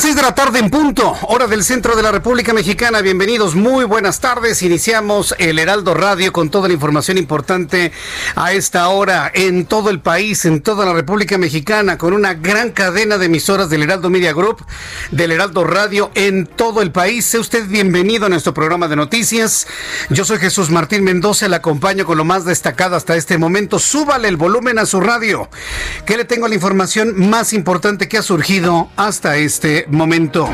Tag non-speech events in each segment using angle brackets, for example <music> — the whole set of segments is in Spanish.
Las seis de la tarde en punto, hora del centro de la República Mexicana. Bienvenidos, muy buenas tardes. Iniciamos el Heraldo Radio con toda la información importante a esta hora en todo el país, en toda la República Mexicana, con una gran cadena de emisoras del Heraldo Media Group, del Heraldo Radio en todo el país. Sea usted bienvenido a nuestro programa de noticias. Yo soy Jesús Martín Mendoza, le acompaño con lo más destacado hasta este momento. Súbale el volumen a su radio, que le tengo la información más importante que ha surgido hasta este momento.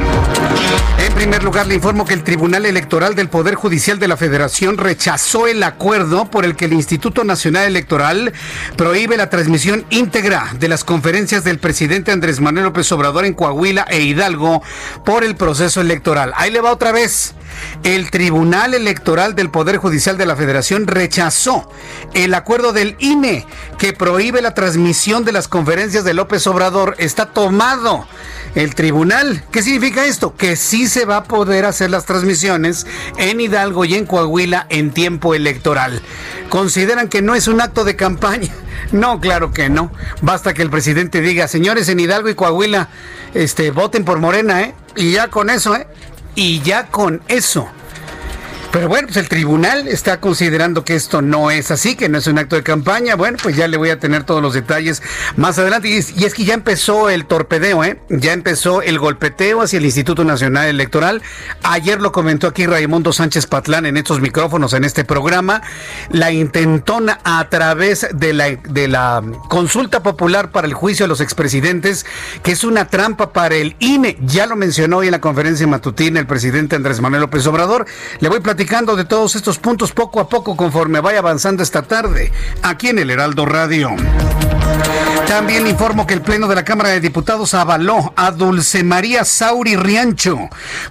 En primer lugar, le informo que el Tribunal Electoral del Poder Judicial de la Federación rechazó el acuerdo por el que el Instituto Nacional Electoral prohíbe la transmisión íntegra de las conferencias del presidente Andrés Manuel López Obrador en Coahuila e Hidalgo por el proceso electoral. Ahí le va otra vez. El Tribunal Electoral del Poder Judicial de la Federación rechazó el acuerdo del INE que prohíbe la transmisión de las conferencias de López Obrador. Está tomado el tribunal. ¿Qué significa esto? Que sí se va a poder hacer las transmisiones en Hidalgo y en Coahuila en tiempo electoral. ¿Consideran que no es un acto de campaña? <laughs> No, claro que no. Basta que el presidente diga, señores en Hidalgo y Coahuila, este, voten por Morena, ¿eh? Y ya con eso, ¿eh? Y ya con eso pero bueno, pues el tribunal está considerando que esto no es así, que no es un acto de campaña. Bueno, pues ya le voy a tener todos los detalles más adelante. Y es, que ya empezó el torpedeo, ¿eh? Ya empezó el golpeteo hacia el Instituto Nacional Electoral. Ayer lo comentó aquí Raimundo Sánchez Patlán en estos micrófonos, en este programa. La intentona a través de la, de la consulta popular para el juicio de los expresidentes, que es una trampa para el INE. Ya lo mencionó hoy en la conferencia matutina el presidente Andrés Manuel López Obrador. Le voy a platicar de todos estos puntos poco a poco conforme vaya avanzando esta tarde aquí en el Heraldo Radio. También informo que el Pleno de la Cámara de Diputados avaló a Dulce María Sauri Riancho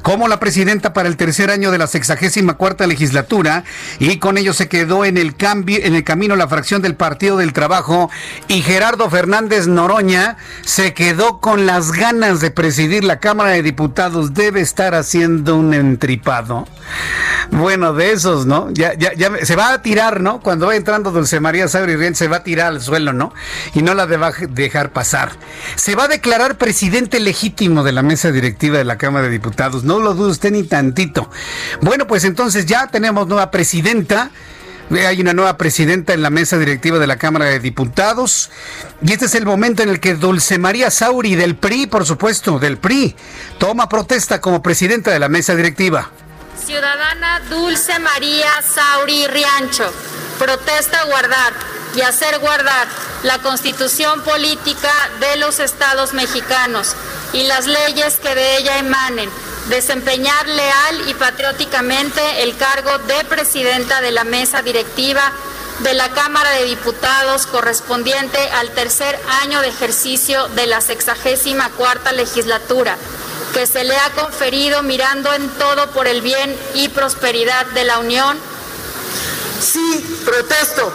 como la presidenta para el tercer año de la sexagésima cuarta legislatura y con ello se quedó en el cambio, en el camino la fracción del Partido del Trabajo y Gerardo Fernández Noroña se quedó con las ganas de presidir la Cámara de Diputados. Debe estar haciendo un entripado. Bueno, de esos, ¿no? Ya, ya, ya se va a tirar, ¿no? Cuando va entrando Dulce María Sauri Riancho se va a tirar al suelo, ¿no? Y no la dejar pasar. Se va a declarar presidente legítimo de la mesa directiva de la Cámara de Diputados. No lo dude usted ni tantito. Bueno, pues entonces ya tenemos nueva presidenta. Hay una nueva presidenta en la mesa directiva de la Cámara de Diputados. Y este es el momento en el que Dulce María Sauri del PRI, por supuesto, del PRI, toma protesta como presidenta de la mesa directiva. Ciudadana Dulce María Sauri Riancho, protesta guardar y hacer guardar la constitución política de los estados mexicanos y las leyes que de ella emanen, desempeñar leal y patrióticamente el cargo de presidenta de la mesa directiva de la Cámara de Diputados correspondiente al tercer año de ejercicio de la sexagésima cuarta legislatura, que se le ha conferido mirando en todo por el bien y prosperidad de la Unión. Sí, protesto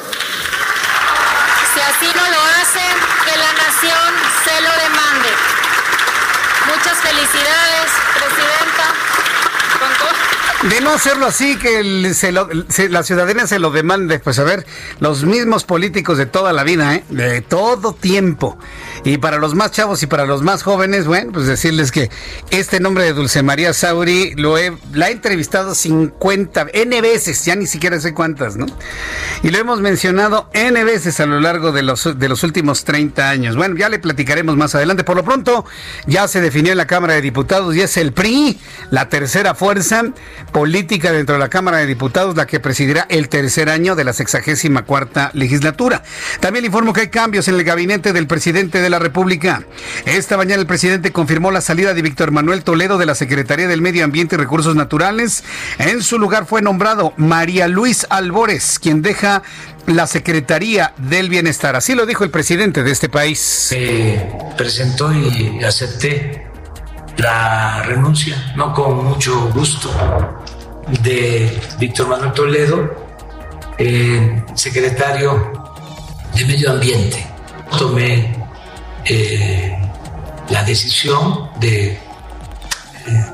si así no lo hacen, que la nación se lo demande. Muchas felicidades, Presidenta. De no hacerlo así, que la ciudadanía se lo demande, pues a ver, los mismos políticos de toda la vida, ¿eh? de todo tiempo. Y para los más chavos y para los más jóvenes, bueno, pues decirles que este nombre de Dulce María Sauri lo he, la he entrevistado 50, N veces, ya ni siquiera sé cuántas, ¿no? Y lo hemos mencionado N veces a lo largo de los, de los últimos 30 años. Bueno, ya le platicaremos más adelante. Por lo pronto, ya se definió en la Cámara de Diputados y es el PRI, la tercera fuerza política dentro de la Cámara de Diputados, la que presidirá el tercer año de la sexagésima cuarta legislatura. También le informo que hay cambios en el gabinete del presidente de la República. Esta mañana el presidente confirmó la salida de Víctor Manuel Toledo de la Secretaría del Medio Ambiente y Recursos Naturales. En su lugar fue nombrado María Luis Albores, quien deja la Secretaría del Bienestar. Así lo dijo el presidente de este país. Se presentó y acepté la renuncia, no con mucho gusto, de Víctor Manuel Toledo, secretario de Medio Ambiente. Tomé eh, la decisión de eh,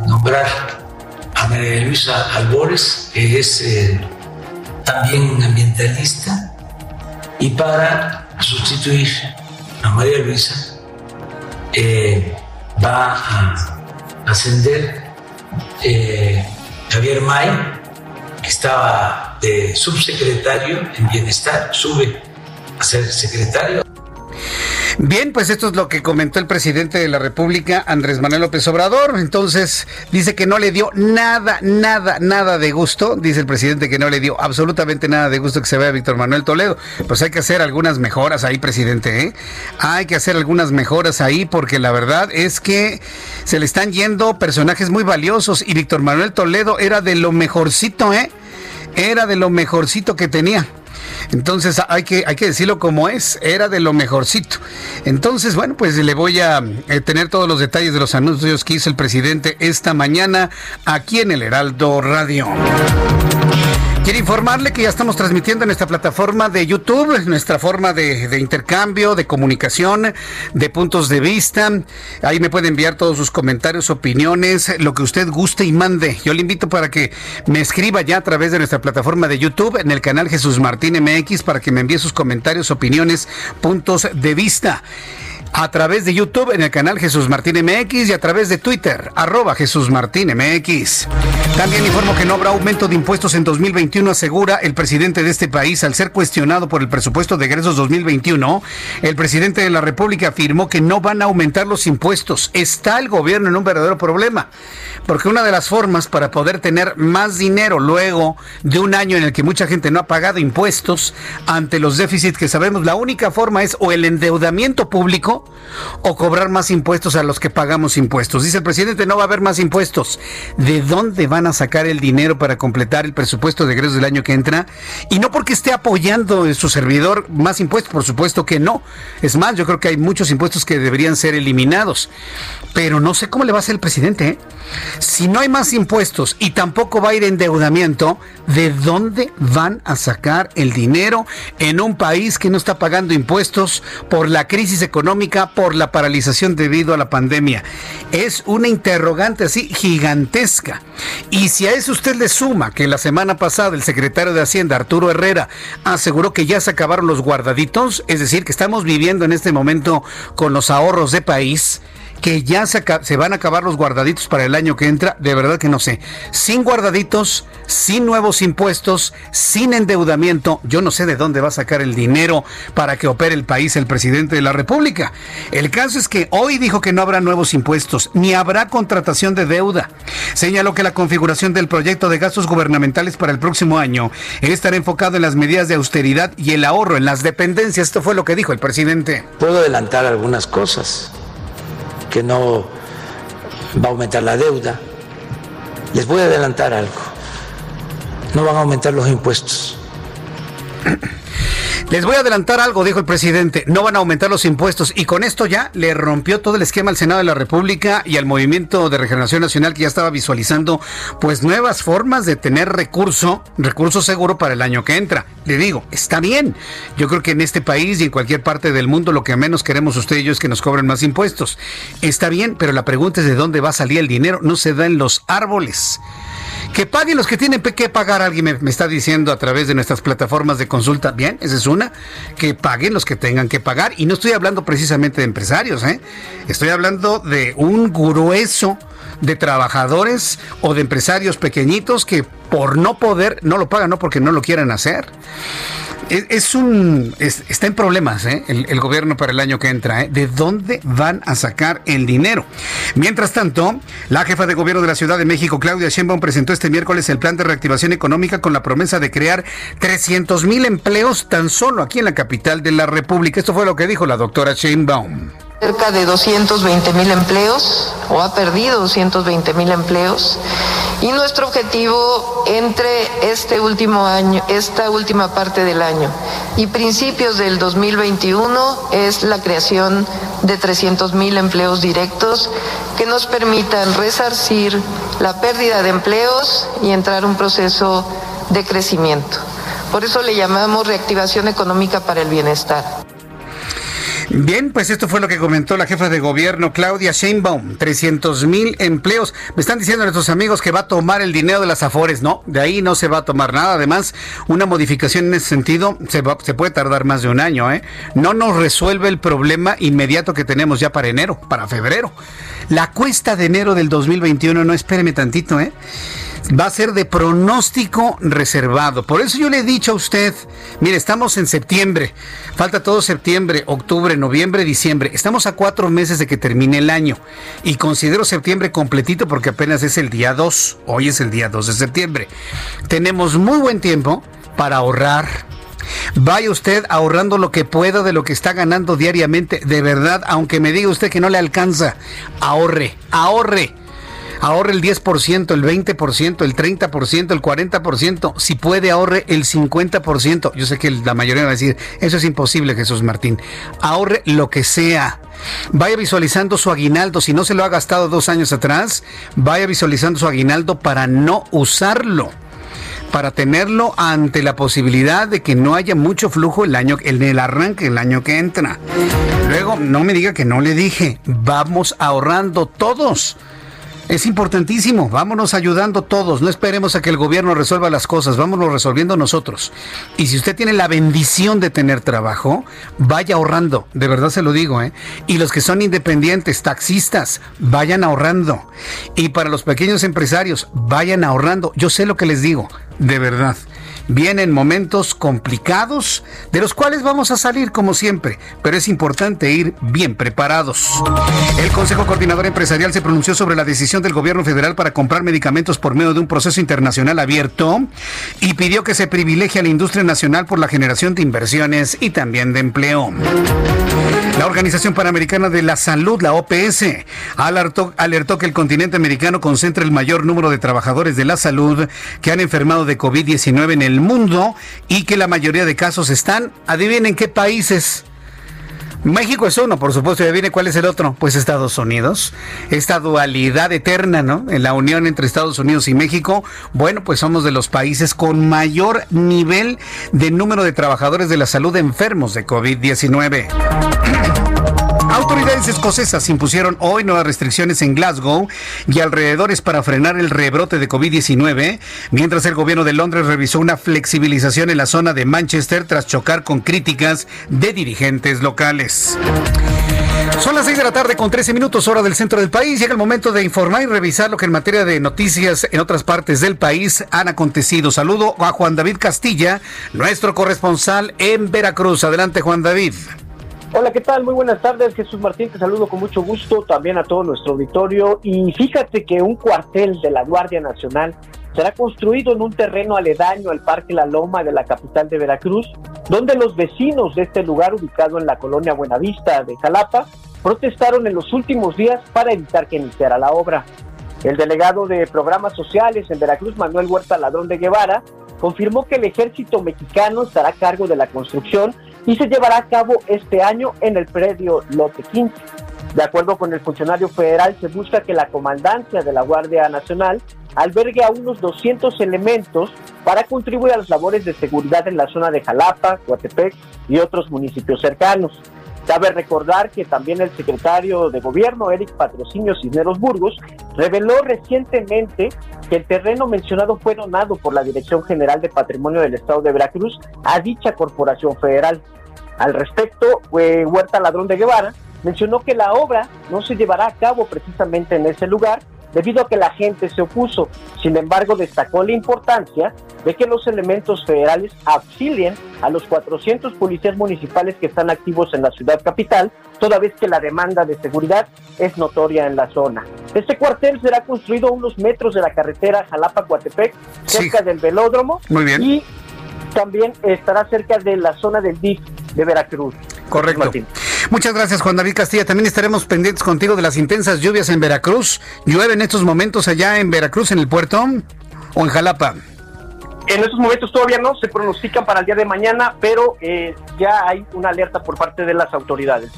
nombrar a María Luisa Albores, que es eh, también ambientalista, y para sustituir a María Luisa va a ascender eh, Javier May, que estaba de subsecretario en bienestar, sube a ser secretario. Bien, pues esto es lo que comentó el presidente de la República, Andrés Manuel López Obrador. Entonces, dice que no le dio nada, nada, nada de gusto. Dice el presidente que no le dio absolutamente nada de gusto que se vea Víctor Manuel Toledo. Pues hay que hacer algunas mejoras ahí, presidente. ¿eh? Hay que hacer algunas mejoras ahí porque la verdad es que se le están yendo personajes muy valiosos y Víctor Manuel Toledo era de lo mejorcito, ¿eh? Era de lo mejorcito que tenía. Entonces hay que, hay que decirlo como es, era de lo mejorcito. Entonces, bueno, pues le voy a eh, tener todos los detalles de los anuncios que hizo el presidente esta mañana aquí en el Heraldo Radio. Quiero informarle que ya estamos transmitiendo en esta plataforma de YouTube, nuestra forma de, intercambio, de comunicación, de puntos de vista. Ahí me puede enviar todos sus comentarios, opiniones, lo que usted guste y mande. Yo le invito para que me escriba ya a través de nuestra plataforma de YouTube en el canal Jesús Martín MX para que me envíe sus comentarios, opiniones, puntos de vista a través de YouTube en el canal Jesús Martín MX y a través de Twitter, arroba Jesús Martín MX. También informo que no habrá aumento de impuestos en 2021, asegura el presidente de este país al ser cuestionado por el presupuesto de egresos 2021. El presidente de la República afirmó que no van a aumentar los impuestos. Está el gobierno en un verdadero problema, porque una de las formas para poder tener más dinero luego de un año en el que mucha gente no ha pagado impuestos ante los déficits que sabemos, la única forma es o el endeudamiento público o cobrar más impuestos a los que pagamos impuestos. Dice el presidente, no va a haber más impuestos. ¿De dónde van a sacar el dinero para completar el presupuesto de egresos del año que entra? Y no porque esté apoyando su servidor más impuestos, por supuesto que no. Es más, yo creo que hay muchos impuestos que deberían ser eliminados. Pero no sé cómo le va a hacer el presidente. ¿eh? Si no hay más impuestos y tampoco va a ir endeudamiento, ¿de dónde van a sacar el dinero en un país que no está pagando impuestos por la crisis económica? Por la paralización debido a la pandemia. Es una interrogante así gigantesca. Y si a eso usted le suma que la semana pasada el secretario de Hacienda, Arturo Herrera, aseguró que ya se acabaron los guardaditos, es decir, que estamos viviendo en este momento con los ahorros de país, que ya se, van a acabar los guardaditos para el año que entra, de verdad que no sé. Sin guardaditos, sin nuevos impuestos, sin endeudamiento, yo no sé de dónde va a sacar el dinero para que opere el país el presidente de la República. El caso es que hoy dijo que no habrá nuevos impuestos, ni habrá contratación de deuda. Señaló que la configuración del proyecto de gastos gubernamentales para el próximo año estará enfocado en las medidas de austeridad y el ahorro en las dependencias. Esto fue lo que dijo el presidente. Puedo adelantar algunas cosas que no va a aumentar la deuda. Les voy a adelantar algo. No van a aumentar los impuestos. Les voy a adelantar algo, dijo el presidente. No van a aumentar los impuestos. Y con esto ya le rompió todo el esquema al Senado de la República y al Movimiento de Regeneración Nacional que ya estaba visualizando pues nuevas formas de tener recurso, recurso seguro para el año que entra. Le digo, está bien. Yo creo que en este país y en cualquier parte del mundo lo que menos queremos usted y yo es que nos cobren más impuestos. Está bien, pero la pregunta es de dónde va a salir el dinero. No se da en los árboles Que paguen los que tienen que pagar, alguien me, está diciendo a través de nuestras plataformas de consulta. Bien, esa es una. Que paguen los que tengan que pagar. Y no estoy hablando precisamente de empresarios, ¿eh? Estoy hablando de un grueso de trabajadores o de empresarios pequeñitos que por no poder, no lo pagan, no porque no lo quieran hacer. Es, un está en problemas ¿eh? el, gobierno para el año que entra. ¿eh? ¿De dónde van a sacar el dinero? Mientras tanto, la jefa de gobierno de la Ciudad de México, Claudia Sheinbaum, presentó este miércoles el plan de reactivación económica con la promesa de crear 300 mil empleos tan solo aquí en la capital de la República. Esto fue lo que dijo la doctora Sheinbaum cerca de 220 mil empleos o ha perdido 220 mil empleos y nuestro objetivo entre este último año, esta última parte del año y principios del 2021 es la creación de 300 mil empleos directos que nos permitan resarcir la pérdida de empleos y entrar un proceso de crecimiento. Por eso le llamamos reactivación económica para el bienestar. Bien, pues esto fue lo que comentó la jefa de gobierno Claudia Sheinbaum. 300 mil empleos. Me están diciendo nuestros amigos que va a tomar el dinero de las afores. No, de ahí no se va a tomar nada. Además, una modificación en ese sentido se, puede tardar más de un año. ¿eh? No nos resuelve el problema inmediato que tenemos ya para enero, para febrero. La cuesta de enero del 2021, no espéreme tantito, ¿eh? Va a ser de pronóstico reservado. Por eso yo le he dicho a usted, mire, estamos en septiembre, falta todo septiembre, octubre, noviembre, diciembre. Estamos a cuatro meses de que termine el año y considero septiembre completito porque apenas es el día 2, hoy es el día 2 de septiembre. Tenemos muy buen tiempo para ahorrar, Vaya usted ahorrando lo que pueda de lo que está ganando diariamente. De verdad, aunque me diga usted que no le alcanza, ahorre, ahorre ahorre el 10%, el 20%, el 30%, el 40%, si puede ahorre el 50%. Yo sé que la mayoría va a decir, eso es imposible, Jesús Martín. Ahorre lo que sea. Vaya visualizando su aguinaldo, si no se lo ha gastado dos años atrás, vaya visualizando su aguinaldo para no usarlo para tenerlo ante la posibilidad de que no haya mucho flujo el año en el arranque el año que entra. Luego no me diga que no le dije, vamos ahorrando todos. Es importantísimo, vámonos ayudando todos, no esperemos a que el gobierno resuelva las cosas, vámonos resolviendo nosotros. Y si usted tiene la bendición de tener trabajo, vaya ahorrando, de verdad se lo digo, ¿eh? Y los que son independientes, taxistas, vayan ahorrando. Y para los pequeños empresarios, vayan ahorrando. Yo sé lo que les digo, de verdad. Vienen momentos complicados, de los cuales vamos a salir como siempre, pero es importante ir bien preparados. El Consejo Coordinador Empresarial se pronunció sobre la decisión del gobierno federal para comprar medicamentos por medio de un proceso internacional abierto y pidió que se privilegie a la industria nacional por la generación de inversiones y también de empleo. La Organización Panamericana de la Salud, la OPS, alertó, alertó, que el continente americano concentra el mayor número de trabajadores de la salud que han enfermado de COVID-19 en el mundo y que la mayoría de casos están, adivinen qué países. México es uno, por supuesto, y adivinen cuál es el otro. Pues Estados Unidos. Esta dualidad eterna, ¿no? En la unión entre Estados Unidos y México. Bueno, pues somos de los países con mayor nivel de número de trabajadores de la salud enfermos de COVID-19. <clears throat> Autoridades escocesas impusieron hoy nuevas restricciones en Glasgow y alrededores para frenar el rebrote de COVID-19, mientras el gobierno de Londres revisó una flexibilización en la zona de Manchester tras chocar con críticas de dirigentes locales. Son las 6 de la tarde con 13 minutos hora del centro del país. Llega el momento de informar y revisar lo que en materia de noticias en otras partes del país han acontecido. Saludo a Juan David Castilla, nuestro corresponsal en Veracruz. Adelante Juan David. Hola, ¿qué tal? Muy buenas tardes. Jesús Martín, te saludo con mucho gusto, también a todo nuestro auditorio. Y fíjate que un cuartel de la Guardia Nacional será construido en un terreno aledaño al Parque La Loma de la capital de Veracruz, donde los vecinos de este lugar, ubicado en la colonia Buenavista de Jalapa, protestaron en los últimos días para evitar que iniciara la obra. El delegado de programas sociales en Veracruz, Manuel Huerta Ladrón de Guevara, confirmó que el ejército mexicano estará a cargo de la construcción y se llevará a cabo este año en el predio Lote 15. De acuerdo con el funcionario federal, se busca que la comandancia de la Guardia Nacional albergue a unos 200 elementos para contribuir a las labores de seguridad en la zona de Jalapa, Coatepec y otros municipios cercanos. Cabe recordar que también el secretario de Gobierno, Eric Patrocinio Cisneros Burgos, reveló recientemente que el terreno mencionado fue donado por la Dirección General de Patrimonio del Estado de Veracruz a dicha corporación federal. Al respecto, Huerta Ladrón de Guevara mencionó que la obra no se llevará a cabo precisamente en ese lugar debido a que la gente se opuso. Sin embargo, destacó la importancia de que los elementos federales auxilien a los 400 policías municipales que están activos en la ciudad capital, toda vez que la demanda de seguridad es notoria en la zona. Este cuartel será construido a unos metros de la carretera Jalapa-Coatepec, cerca del velódromo. Muy bien. Y también estará cerca de la zona del DIF de Veracruz. Correcto. Muchas gracias, Juan David Castilla. También estaremos pendientes contigo de las intensas lluvias en Veracruz. ¿Llueve en estos momentos allá en Veracruz, en el puerto o en Jalapa? En estos momentos todavía no, se pronostican para el día de mañana, pero eh, ya hay una alerta por parte de las autoridades.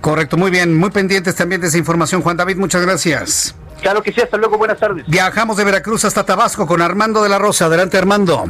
Correcto, muy bien, muy pendientes también de esa información. Juan David, muchas gracias. Claro que sí, hasta luego, buenas tardes. Viajamos de Veracruz hasta Tabasco con Armando de la Rosa. Adelante, Armando.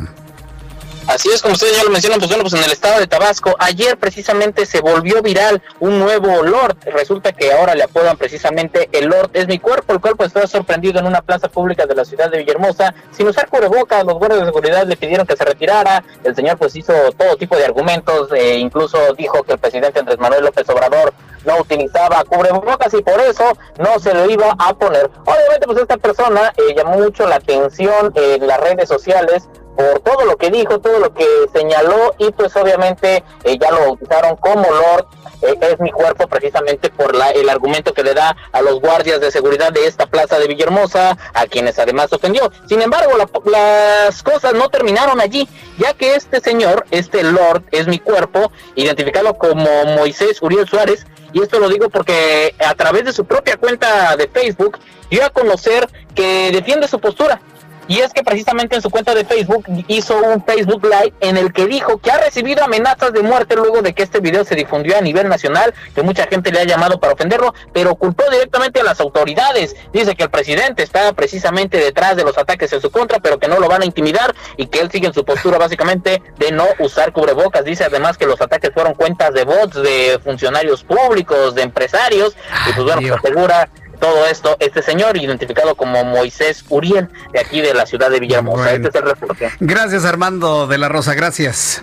Así es, como ustedes ya lo mencionan, pues bueno, pues en el estado de Tabasco, ayer precisamente se volvió viral un nuevo Lord. Resulta que ahora le apodan precisamente el Lord es mi cuerpo, el cuerpo estaba sorprendido en una plaza pública de la ciudad de Villahermosa, sin usar cubrebocas, los guardias de seguridad le pidieron que se retirara, el señor pues hizo todo tipo de argumentos, e incluso dijo que el presidente Andrés Manuel López Obrador no utilizaba cubrebocas y por eso no se lo iba a poner. Obviamente pues esta persona eh, llamó mucho la atención en las redes sociales por todo lo que dijo, todo lo que señaló y pues obviamente eh, ya lo bautizaron como Lord eh, es mi cuerpo precisamente por la, el argumento que le da a los guardias de seguridad de esta plaza de Villahermosa, a quienes además ofendió. Sin embargo, las cosas no terminaron allí, ya que este señor, este Lord es mi cuerpo, identificado como Moisés Uriel Suárez, y esto lo digo porque a través de su propia cuenta de Facebook dio a conocer que defiende su postura y es que precisamente en su cuenta de Facebook hizo un Facebook Live en el que dijo que ha recibido amenazas de muerte luego de que este video se difundió a nivel nacional, que mucha gente le ha llamado para ofenderlo, pero culpó directamente a las autoridades. Dice que el presidente está precisamente detrás de los ataques en su contra, pero que no lo van a intimidar y que él sigue en su postura básicamente de no usar cubrebocas. Dice además que los ataques fueron cuentas de bots, de funcionarios públicos, de empresarios, y pues bueno, pues asegura todo esto este señor identificado como Moisés Uriel de aquí de la ciudad de Villahermosa. Este es el reporte. Gracias Armando de la Rosa, gracias.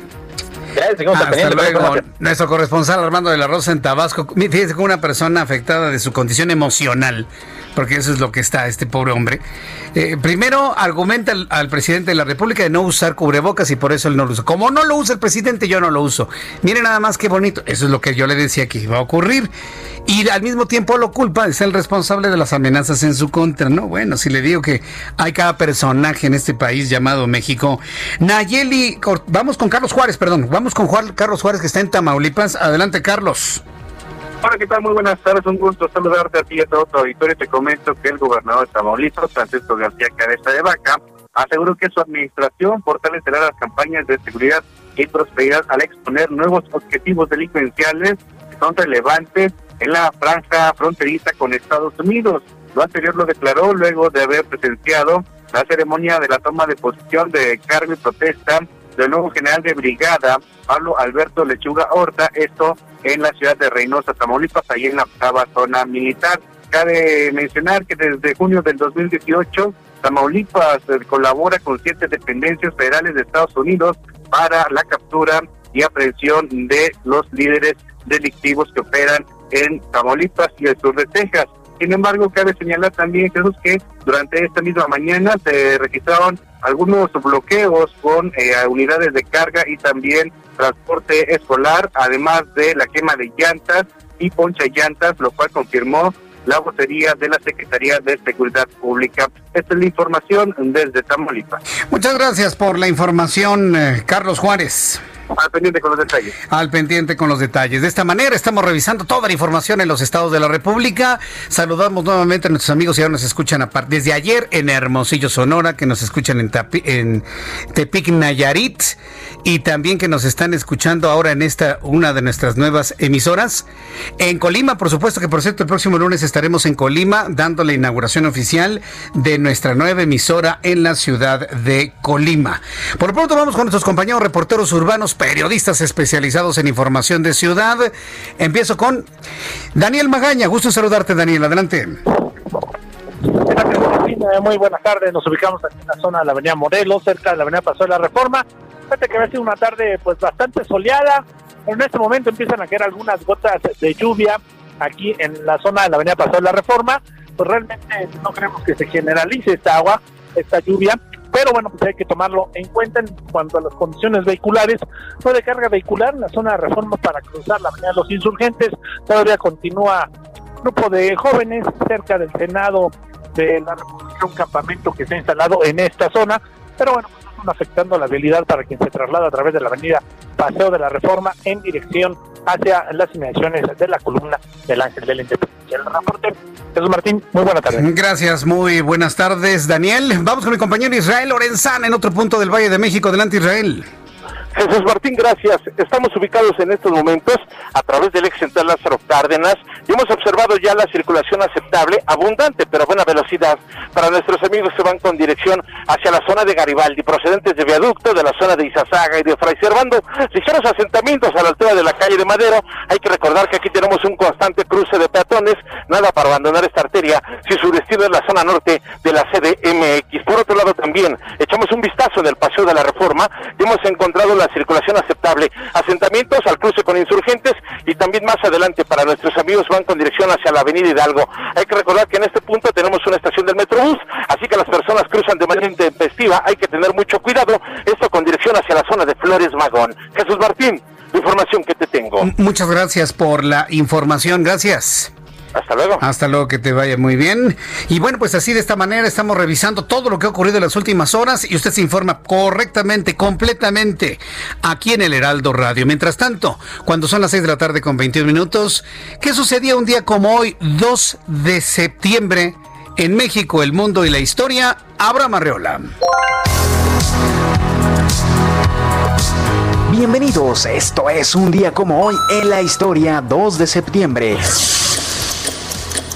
Gracias, Hasta luego. Nuestro corresponsal Armando de la Rosa en Tabasco. Fíjese con una persona afectada de su condición emocional porque eso es lo que está este pobre hombre. Eh, primero argumenta al, presidente de la República de no usar cubrebocas y por eso él no lo usa. Como no lo usa el presidente, yo no lo uso. Mire nada más qué bonito. Eso es lo que yo le decía que iba a ocurrir. Y al mismo tiempo lo culpa, es el responsable de las amenazas en su contra. No, bueno, si le digo que hay cada personaje en este país llamado México. Nayeli, vamos con Carlos Juárez, perdón. Vamos con Carlos Juárez que está en Tamaulipas. Adelante, Carlos. Hola, ¿qué tal? Muy buenas tardes. Un gusto saludarte a ti y a todo tu auditorio. Te comento que el gobernador de Tamaulipas, Francisco García Cabeza de Vaca, aseguró que su administración fortalecerá las campañas de seguridad y prosperidad al exponer nuevos objetivos delincuenciales que son relevantes en la franja fronteriza con Estados Unidos. Lo anterior lo declaró luego de haber presenciado la ceremonia de la toma de posición de cargo y protesta del nuevo general de brigada, Pablo Alberto Lechuga Horta, esto en la ciudad de Reynosa, Tamaulipas, ahí en la octava zona militar. Cabe mencionar que desde junio del 2018, Tamaulipas eh, colabora con siete dependencias federales de Estados Unidos para la captura y aprehensión de los líderes delictivos que operan en Tamaulipas y el sur de Texas. Sin embargo, cabe señalar también, Jesús, que durante esta misma mañana se registraron algunos bloqueos con eh, unidades de carga y también transporte escolar, además de la quema de llantas y poncha llantas, lo cual confirmó la vocería de la Secretaría de Seguridad Pública. Esta es la información desde Tamaulipas. Muchas gracias por la información, eh, Carlos Juárez. Al pendiente con los detalles. Al pendiente con los detalles. De esta manera estamos revisando toda la información en los estados de la República. Saludamos nuevamente a nuestros amigos que ahora nos escuchan desde ayer en Hermosillo, Sonora, que nos escuchan en, en Tepic, Nayarit y también que nos están escuchando ahora en esta una de nuestras nuevas emisoras. En Colima, por supuesto que por cierto el próximo lunes estaremos en Colima dando la inauguración oficial de nuestra nueva emisora en la ciudad de Colima. Por lo pronto vamos con nuestros compañeros reporteros urbanos, periodistas especializados en información de ciudad. Empiezo con Daniel Magaña. Gusto saludarte, Daniel. Adelante. Muy buenas tardes. Nos ubicamos aquí en la zona de la Avenida Morelos, cerca de la Avenida Paso de la Reforma. Fíjate que ha sido una tarde pues bastante soleada. En este momento empiezan a caer algunas gotas de lluvia aquí en la zona de la Avenida Paso de la Reforma. Pues realmente no creemos que se generalice esta agua, esta lluvia pero bueno, pues hay que tomarlo en cuenta en cuanto a las condiciones vehiculares. No de carga vehicular en la zona de reforma para cruzar la avenida de los insurgentes. Todavía continúa un grupo de jóvenes cerca del Senado de la República, un campamento que se ha instalado en esta zona. Pero bueno, pues están afectando la habilidad para quien se traslada a través de la avenida Paseo de la Reforma en dirección hacia las inmediaciones de la columna del Ángel de la Independencia. El reporte, Jesús Martín, muy buenas tardes. Gracias, muy buenas tardes, Daniel. Vamos con mi compañero Israel Lorenzana en otro punto del Valle de México. Adelante, Israel. Jesús Martín, gracias. Estamos ubicados en estos momentos a través del ex central Lázaro Cárdenas y hemos observado ya la circulación aceptable, abundante, pero a buena velocidad para nuestros amigos que van con dirección hacia la zona de Garibaldi, procedentes de Viaducto, de la zona de Izazaga y de Fray Servando, ligeros asentamientos a la altura de la calle de Madero. Hay que recordar que aquí tenemos un constante cruce de peatones, nada para abandonar esta arteria si su destino es la zona norte de la CDMX. Por otro lado también, echamos un vistazo en el Paseo de la Reforma y hemos encontrado la circulación aceptable. Asentamientos al cruce con insurgentes y también más adelante para nuestros amigos van con dirección hacia la avenida Hidalgo. Hay que recordar que en este punto tenemos una estación del Metrobús, así que las personas cruzan de manera intempestiva, hay que tener mucho cuidado, esto con dirección hacia la zona de Flores Magón. Jesús Martín, información que te tengo. Muchas gracias por la información, gracias. Hasta luego. Hasta luego, que te vaya muy bien. Y bueno, pues así de esta manera estamos revisando todo lo que ha ocurrido en las últimas horas y usted se informa correctamente, completamente, aquí en el Heraldo Radio. Mientras tanto, cuando son las 6 de la tarde con 21 minutos, ¿qué sucedía un día como hoy, 2 de septiembre, en México, el mundo y la historia? Abraham Arreola. Bienvenidos, esto es un día como hoy en la historia 2 de septiembre.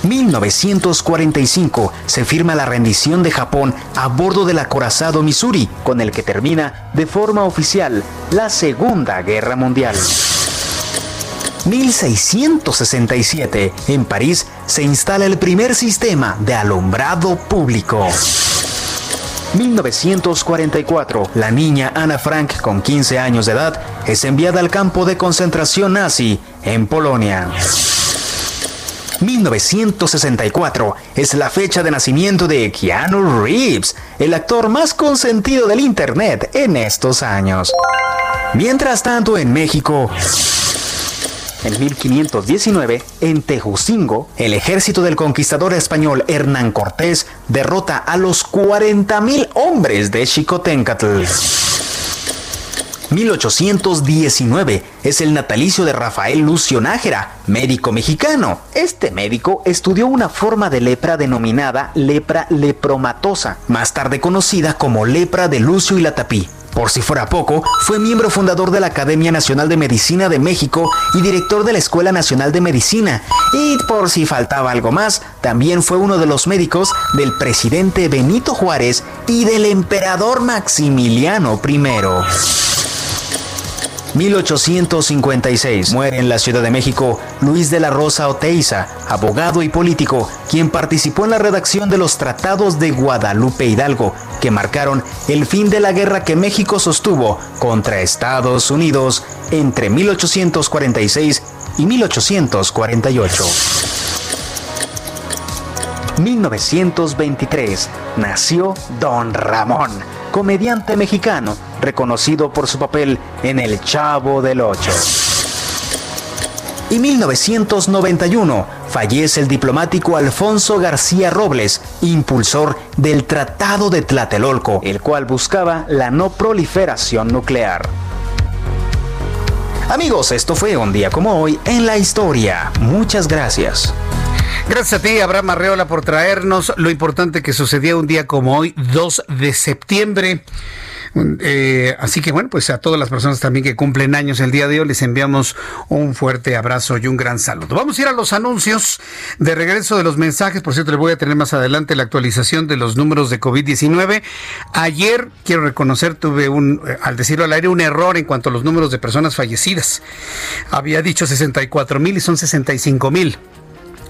1945 se firma la rendición de Japón a bordo del acorazado Missouri, con el que termina de forma oficial la Segunda Guerra Mundial. 1667, en París se instala el primer sistema de alumbrado público. 1944, la niña Anna Frank, con 15 años de edad, es enviada al campo de concentración nazi en Polonia. 1964 es la fecha de nacimiento de Keanu Reeves, el actor más consentido del Internet en estos años. Mientras tanto, en México, en 1519, en Tejuscingo, el ejército del conquistador español Hernán Cortés derrota a los 40.000 hombres de Xicoténcatl. 1819 es el natalicio de Rafael Lucio Nájera, médico mexicano. Este médico estudió una forma de lepra denominada lepra lepromatosa, más tarde conocida como lepra de Lucio y Latapí. Por si fuera poco, fue miembro fundador de la Academia Nacional de Medicina de México y director de la Escuela Nacional de Medicina. Y por si faltaba algo más, también fue uno de los médicos del presidente Benito Juárez y del emperador Maximiliano I. 1856. Muere en la Ciudad de México Luis de la Rosa Oteiza, abogado y político, quien participó en la redacción de los tratados de Guadalupe Hidalgo, que marcaron el fin de la guerra que México sostuvo contra Estados Unidos entre 1846 y 1848. 1923 nació Don Ramón, comediante mexicano reconocido por su papel en El Chavo del Ocho. Y 1991 fallece el diplomático Alfonso García Robles, impulsor del Tratado de Tlatelolco, el cual buscaba la no proliferación nuclear. Amigos, esto fue un día como hoy en la historia. Muchas gracias. Gracias a ti, Abraham Arreola, por traernos lo importante que sucedía un día como hoy, 2 de septiembre. Eh, así que bueno, pues a todas las personas también que cumplen años el día de hoy les enviamos un fuerte abrazo y un gran saludo. Vamos a ir a los anuncios de regreso de los mensajes. Por cierto, les voy a tener más adelante la actualización de los números de COVID-19. Ayer, quiero reconocer, tuve un, eh, al decirlo al aire, un error en cuanto a los números de personas fallecidas. Había dicho 64 mil y son 65 mil.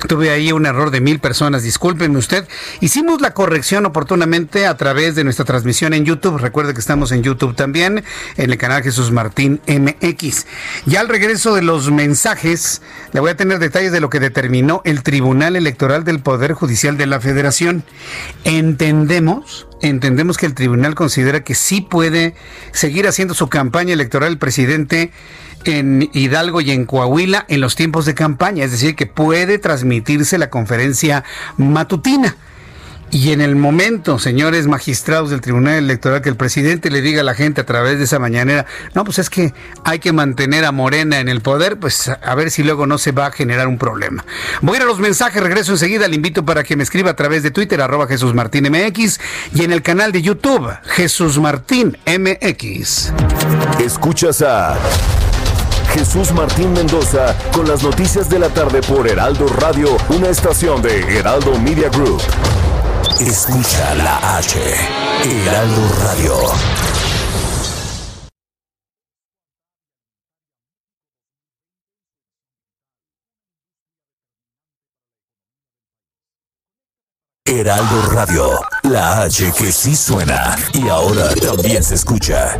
Tuve ahí un error de mil personas, discúlpenme usted. Hicimos la corrección oportunamente a través de nuestra transmisión en YouTube. Recuerde que estamos en YouTube también, en el canal Jesús Martín MX. Ya al regreso de los mensajes, le voy a tener detalles de lo que determinó el Tribunal Electoral del Poder Judicial de la Federación. Entendemos, entendemos que el tribunal considera que sí puede seguir haciendo su campaña electoral el presidente en Hidalgo y en Coahuila en los tiempos de campaña, es decir, que puede transmitirse la conferencia matutina. Y en el momento, señores magistrados del Tribunal Electoral, que el presidente le diga a la gente a través de esa mañanera, no, pues es que hay que mantener a Morena en el poder, pues a ver si luego no se va a generar un problema. Voy a ir a los mensajes, regreso enseguida, le invito para que me escriba a través de Twitter, arroba Jesús Martín MX, y en el canal de YouTube, Jesús Martín MX. Escuchas a... Jesús Martín Mendoza con las noticias de la tarde por Heraldo Radio, una estación de Heraldo Media Group. Escucha la H, Heraldo Radio. Heraldo Radio, la H que sí suena y ahora también se escucha.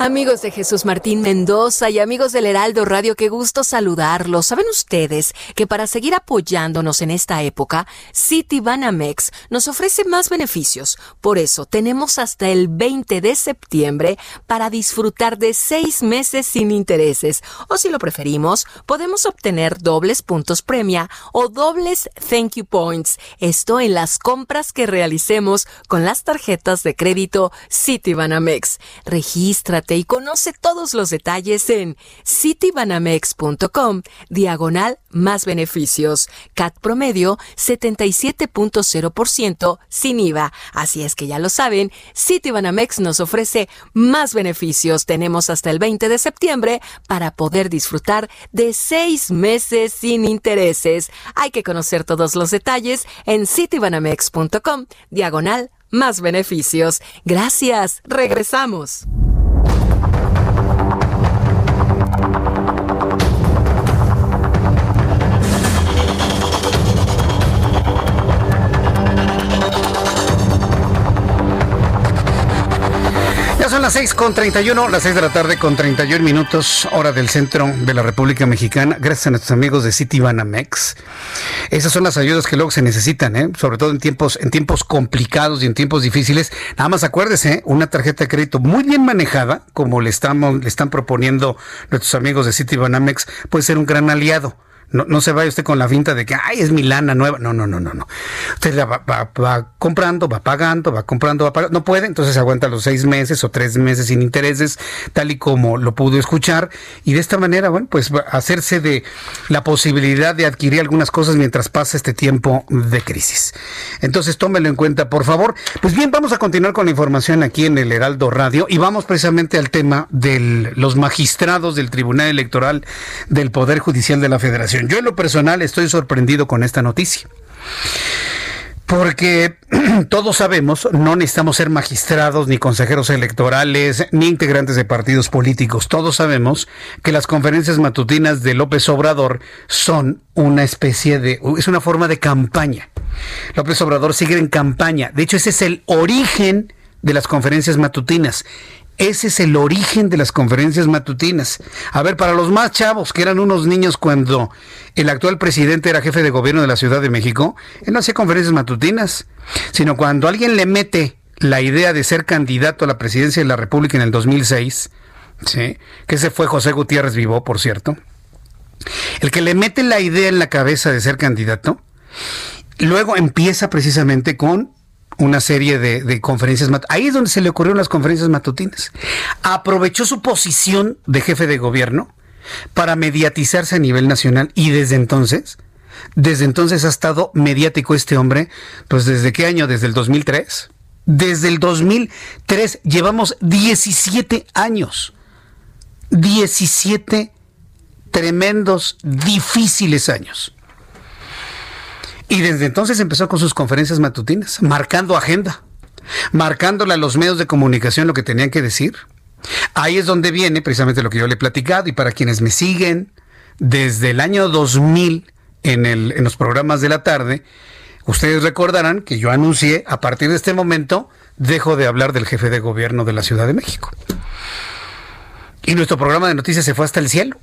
Amigos de Jesús Martín Mendoza y amigos del Heraldo Radio, qué gusto saludarlos. ¿Saben ustedes que para seguir apoyándonos en esta época, Citibanamex nos ofrece más beneficios? Por eso tenemos hasta el 20 de septiembre para disfrutar de seis meses sin intereses. O si lo preferimos, podemos obtener dobles puntos premia o dobles thank you points. Esto en las compras que realicemos con las tarjetas de crédito Citibanamex. Regístrate y conoce todos los detalles en citibanamex.com, diagonal más beneficios. CAT promedio 77.0% sin IVA. Así es que ya lo saben, Citibanamex nos ofrece más beneficios. Tenemos hasta el 20 de septiembre para poder disfrutar de seis meses sin intereses. Hay que conocer todos los detalles en citibanamex.com, diagonal más beneficios. Gracias. Regresamos. Las 6 con 31, las 6 de la tarde con 31 minutos, hora del centro de la República Mexicana. Gracias a nuestros amigos de Citibanamex. Esas son las ayudas que luego se necesitan, ¿eh? sobre todo en tiempos, en tiempos complicados y en tiempos difíciles. Nada más acuérdese, ¿eh? una tarjeta de crédito muy bien manejada, como le, estamos, le están proponiendo nuestros amigos de Citibanamex, puede ser un gran aliado. No, no se vaya usted con la finta de que, ay, es mi lana nueva. No, no, no, no, no. Usted la va, comprando, va pagando, va comprando, va pagando. No puede, entonces aguanta los seis meses o tres meses sin intereses, tal y como lo pudo escuchar. Y de esta manera, bueno, pues hacerse de la posibilidad de adquirir algunas cosas mientras pasa este tiempo de crisis. Entonces, tómelo en cuenta, por favor. Pues bien, vamos a continuar con la información aquí en el Heraldo Radio y vamos precisamente al tema de los magistrados del Tribunal Electoral del Poder Judicial de la Federación. Yo en lo personal estoy sorprendido con esta noticia. Porque <clears throat> todos sabemos, no necesitamos ser magistrados, ni consejeros electorales, ni integrantes de partidos políticos. Todos sabemos que las conferencias matutinas de López Obrador son una especie de, es una forma de campaña. López Obrador sigue en campaña. De hecho, ese es el origen de las conferencias matutinas. Ese es el origen de las conferencias matutinas. A ver, para los más chavos, que eran unos niños cuando el actual presidente era jefe de gobierno de la Ciudad de México, él no hacía conferencias matutinas, sino cuando alguien le mete la idea de ser candidato a la presidencia de la República en el 2006, ¿sí? que ese fue José Gutiérrez Vivó, por cierto, el que le mete la idea en la cabeza de ser candidato, luego empieza precisamente con una serie de, de conferencias. Ahí es donde se le ocurrieron las conferencias matutinas. Aprovechó su posición de jefe de gobierno para mediatizarse a nivel nacional y desde entonces, desde entonces ha estado mediático este hombre, pues desde qué año, desde el 2003. Desde el 2003 llevamos 17 años. 17 tremendos, difíciles años. Y desde entonces empezó con sus conferencias matutinas, marcando agenda, marcándole a los medios de comunicación lo que tenían que decir. Ahí es donde viene precisamente lo que yo le he platicado y para quienes me siguen desde el año 2000 en, en los programas de la tarde, ustedes recordarán que yo anuncié a partir de este momento dejo de hablar del jefe de gobierno de la Ciudad de México. Y nuestro programa de noticias se fue hasta el cielo,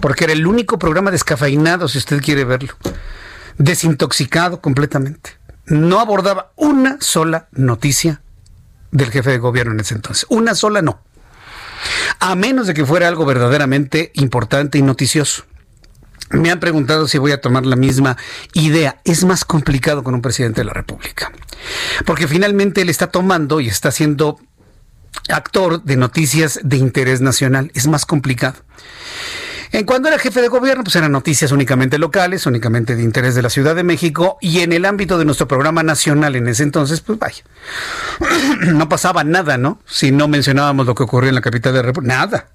porque era el único programa descafeinado, si usted quiere verlo, desintoxicado completamente. No abordaba una sola noticia del jefe de gobierno en ese entonces, una sola no. A menos de que fuera algo verdaderamente importante y noticioso. Me han preguntado si voy a tomar la misma idea. Es más complicado con un presidente de la República. Porque finalmente él está tomando y está siendo actor de noticias de interés nacional. Es más complicado. En cuando era jefe de gobierno, pues eran noticias únicamente locales, únicamente de interés de la Ciudad de México, y en el ámbito de nuestro programa nacional en ese entonces, pues vaya, <clears throat> no pasaba nada, ¿no? Si no mencionábamos lo que ocurrió en la capital de la República, nada.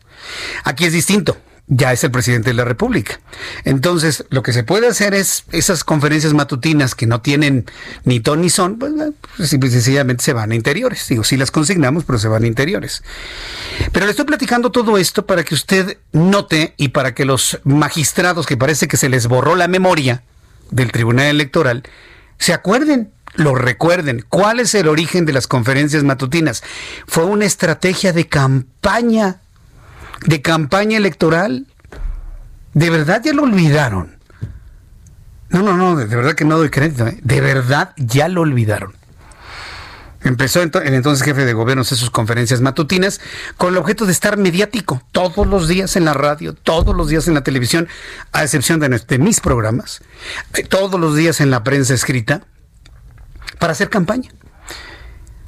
Aquí es distinto ya es el presidente de la República. Entonces, lo que se puede hacer es esas conferencias matutinas que no tienen ni ton ni son, pues, pues simple y sencillamente se van a interiores. Digo, sí las consignamos, pero se van a interiores. Pero le estoy platicando todo esto para que usted note y para que los magistrados que parece que se les borró la memoria del Tribunal Electoral se acuerden lo recuerden. ¿Cuál es el origen de las conferencias matutinas? Fue una estrategia de campaña de campaña electoral. ¿De verdad ya lo olvidaron? No, no, no, de verdad que no doy crédito. ¿eh? De verdad ya lo olvidaron. Empezó el entonces jefe de gobierno hacer sus conferencias matutinas con el objeto de estar mediático todos los días en la radio, todos los días en la televisión, a excepción de, de mis programas, eh, todos los días en la prensa escrita, para hacer campaña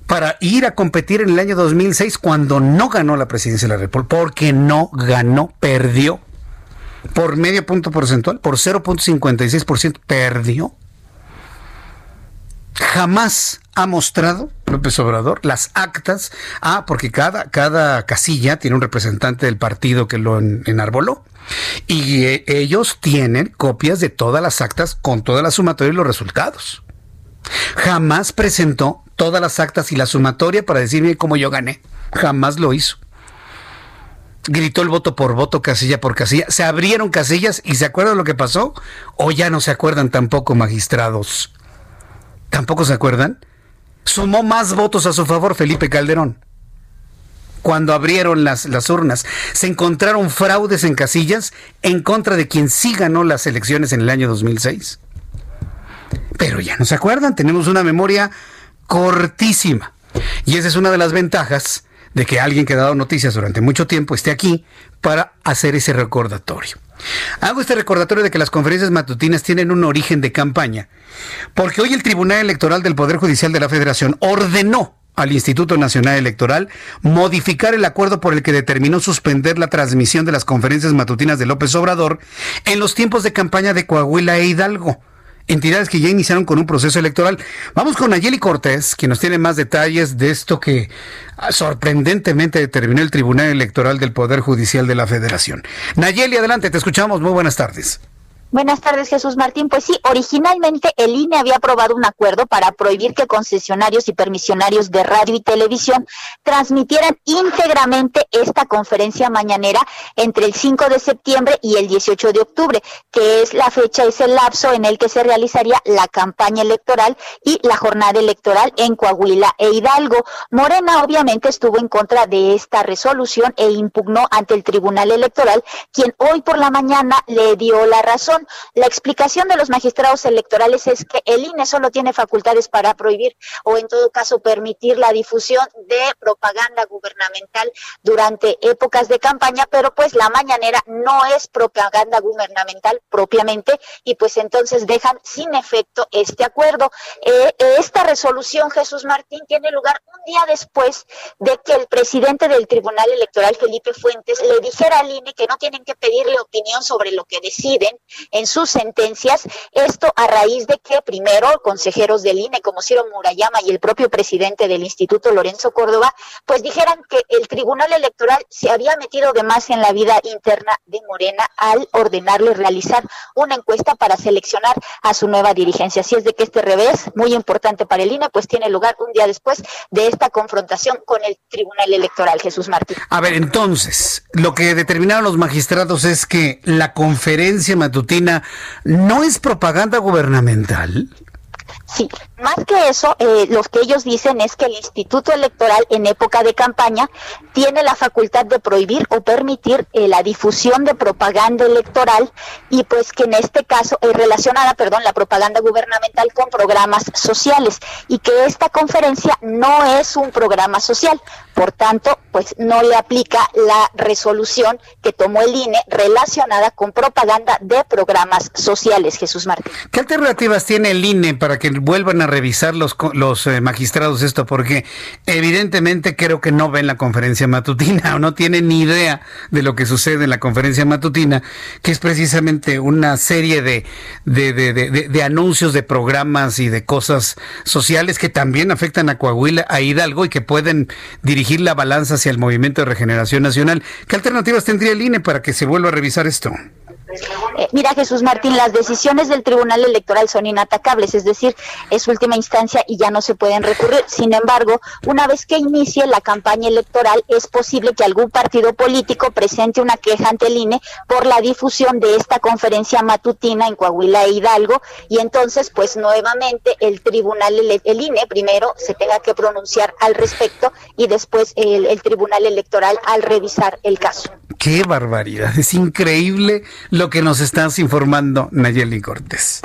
para ir a competir en el año 2006 cuando no ganó la presidencia de la República, porque no ganó, perdió por medio punto porcentual, por 0.56%, perdió. Jamás ha mostrado López Obrador las actas. Ah, porque cada, cada casilla tiene un representante del partido que lo enarboló. Y eh, ellos tienen copias de todas las actas con toda la sumatoria y los resultados. Jamás presentó todas las actas y la sumatoria para decirme cómo yo gané. Jamás lo hizo. Gritó el voto por voto, casilla por casilla. Se abrieron casillas y se acuerdan lo que pasó. O ya no se acuerdan tampoco, magistrados. ¿Tampoco se acuerdan? Sumó más votos a su favor Felipe Calderón. Cuando abrieron las, las urnas, se encontraron fraudes en casillas en contra de quien sí ganó las elecciones en el año 2006. Pero ya no se acuerdan, tenemos una memoria cortísima. Y esa es una de las ventajas de que alguien que ha dado noticias durante mucho tiempo esté aquí para hacer ese recordatorio. Hago este recordatorio de que las conferencias matutinas tienen un origen de campaña, porque hoy el Tribunal Electoral del Poder Judicial de la Federación ordenó al Instituto Nacional Electoral modificar el acuerdo por el que determinó suspender la transmisión de las conferencias matutinas de López Obrador en los tiempos de campaña de Coahuila e Hidalgo entidades que ya iniciaron con un proceso electoral. Vamos con Nayeli Cortés, quien nos tiene más detalles de esto que ah, sorprendentemente determinó el Tribunal Electoral del Poder Judicial de la Federación. Nayeli, adelante, te escuchamos. Muy buenas tardes. Buenas tardes, Jesús Martín. Pues sí, originalmente el INE había aprobado un acuerdo para prohibir que concesionarios y permisionarios de radio y televisión transmitieran íntegramente esta conferencia mañanera entre el 5 de septiembre y el 18 de octubre, que es la fecha, es el lapso en el que se realizaría la campaña electoral y la jornada electoral en Coahuila e Hidalgo. Morena obviamente estuvo en contra de esta resolución e impugnó ante el Tribunal Electoral, quien hoy por la mañana le dio la razón. La explicación de los magistrados electorales es que el INE solo tiene facultades para prohibir o en todo caso permitir la difusión de propaganda gubernamental durante épocas de campaña, pero pues la mañanera no es propaganda gubernamental propiamente y pues entonces dejan sin efecto este acuerdo. Eh, esta resolución, Jesús Martín, tiene lugar día después de que el presidente del Tribunal Electoral, Felipe Fuentes, le dijera al INE que no tienen que pedirle opinión sobre lo que deciden en sus sentencias. Esto a raíz de que primero consejeros del INE como Ciro Murayama y el propio presidente del Instituto Lorenzo Córdoba, pues dijeran que el Tribunal Electoral se había metido de más en la vida interna de Morena al ordenarle realizar una encuesta para seleccionar a su nueva dirigencia. Así es de que este revés, muy importante para el INE, pues tiene lugar un día después de esta confrontación con el Tribunal Electoral, Jesús Martín. A ver, entonces, lo que determinaron los magistrados es que la conferencia matutina no es propaganda gubernamental. Sí, más que eso, eh, lo que ellos dicen es que el Instituto Electoral en época de campaña tiene la facultad de prohibir o permitir eh, la difusión de propaganda electoral y pues que en este caso es relacionada, perdón, la propaganda gubernamental con programas sociales y que esta conferencia no es un programa social. Por tanto, pues no le aplica la resolución que tomó el INE relacionada con propaganda de programas sociales, Jesús Martín. ¿Qué alternativas tiene el INE para que vuelvan a revisar los, los eh, magistrados esto? Porque evidentemente creo que no ven la conferencia matutina <laughs> o no tienen ni idea de lo que sucede en la conferencia matutina, que es precisamente una serie de, de, de, de anuncios de programas y de cosas sociales que también afectan a Coahuila, a Hidalgo y que pueden dirigir la balanza hacia el movimiento de regeneración nacional. ¿Qué alternativas tendría el INE para que se vuelva a revisar esto? Eh, mira, Jesús Martín, las decisiones del Tribunal Electoral son inatacables, es decir, es última instancia y ya no se pueden recurrir. Sin embargo, una vez que inicie la campaña electoral, es posible que algún partido político presente una queja ante el INE por la difusión de esta conferencia matutina en Coahuila e Hidalgo y entonces, pues nuevamente el Tribunal, el INE primero se tenga que pronunciar al respecto y después el, Tribunal Electoral al revisar el caso. Qué barbaridad, es increíble lo que nos estás informando, Nayeli Cortés.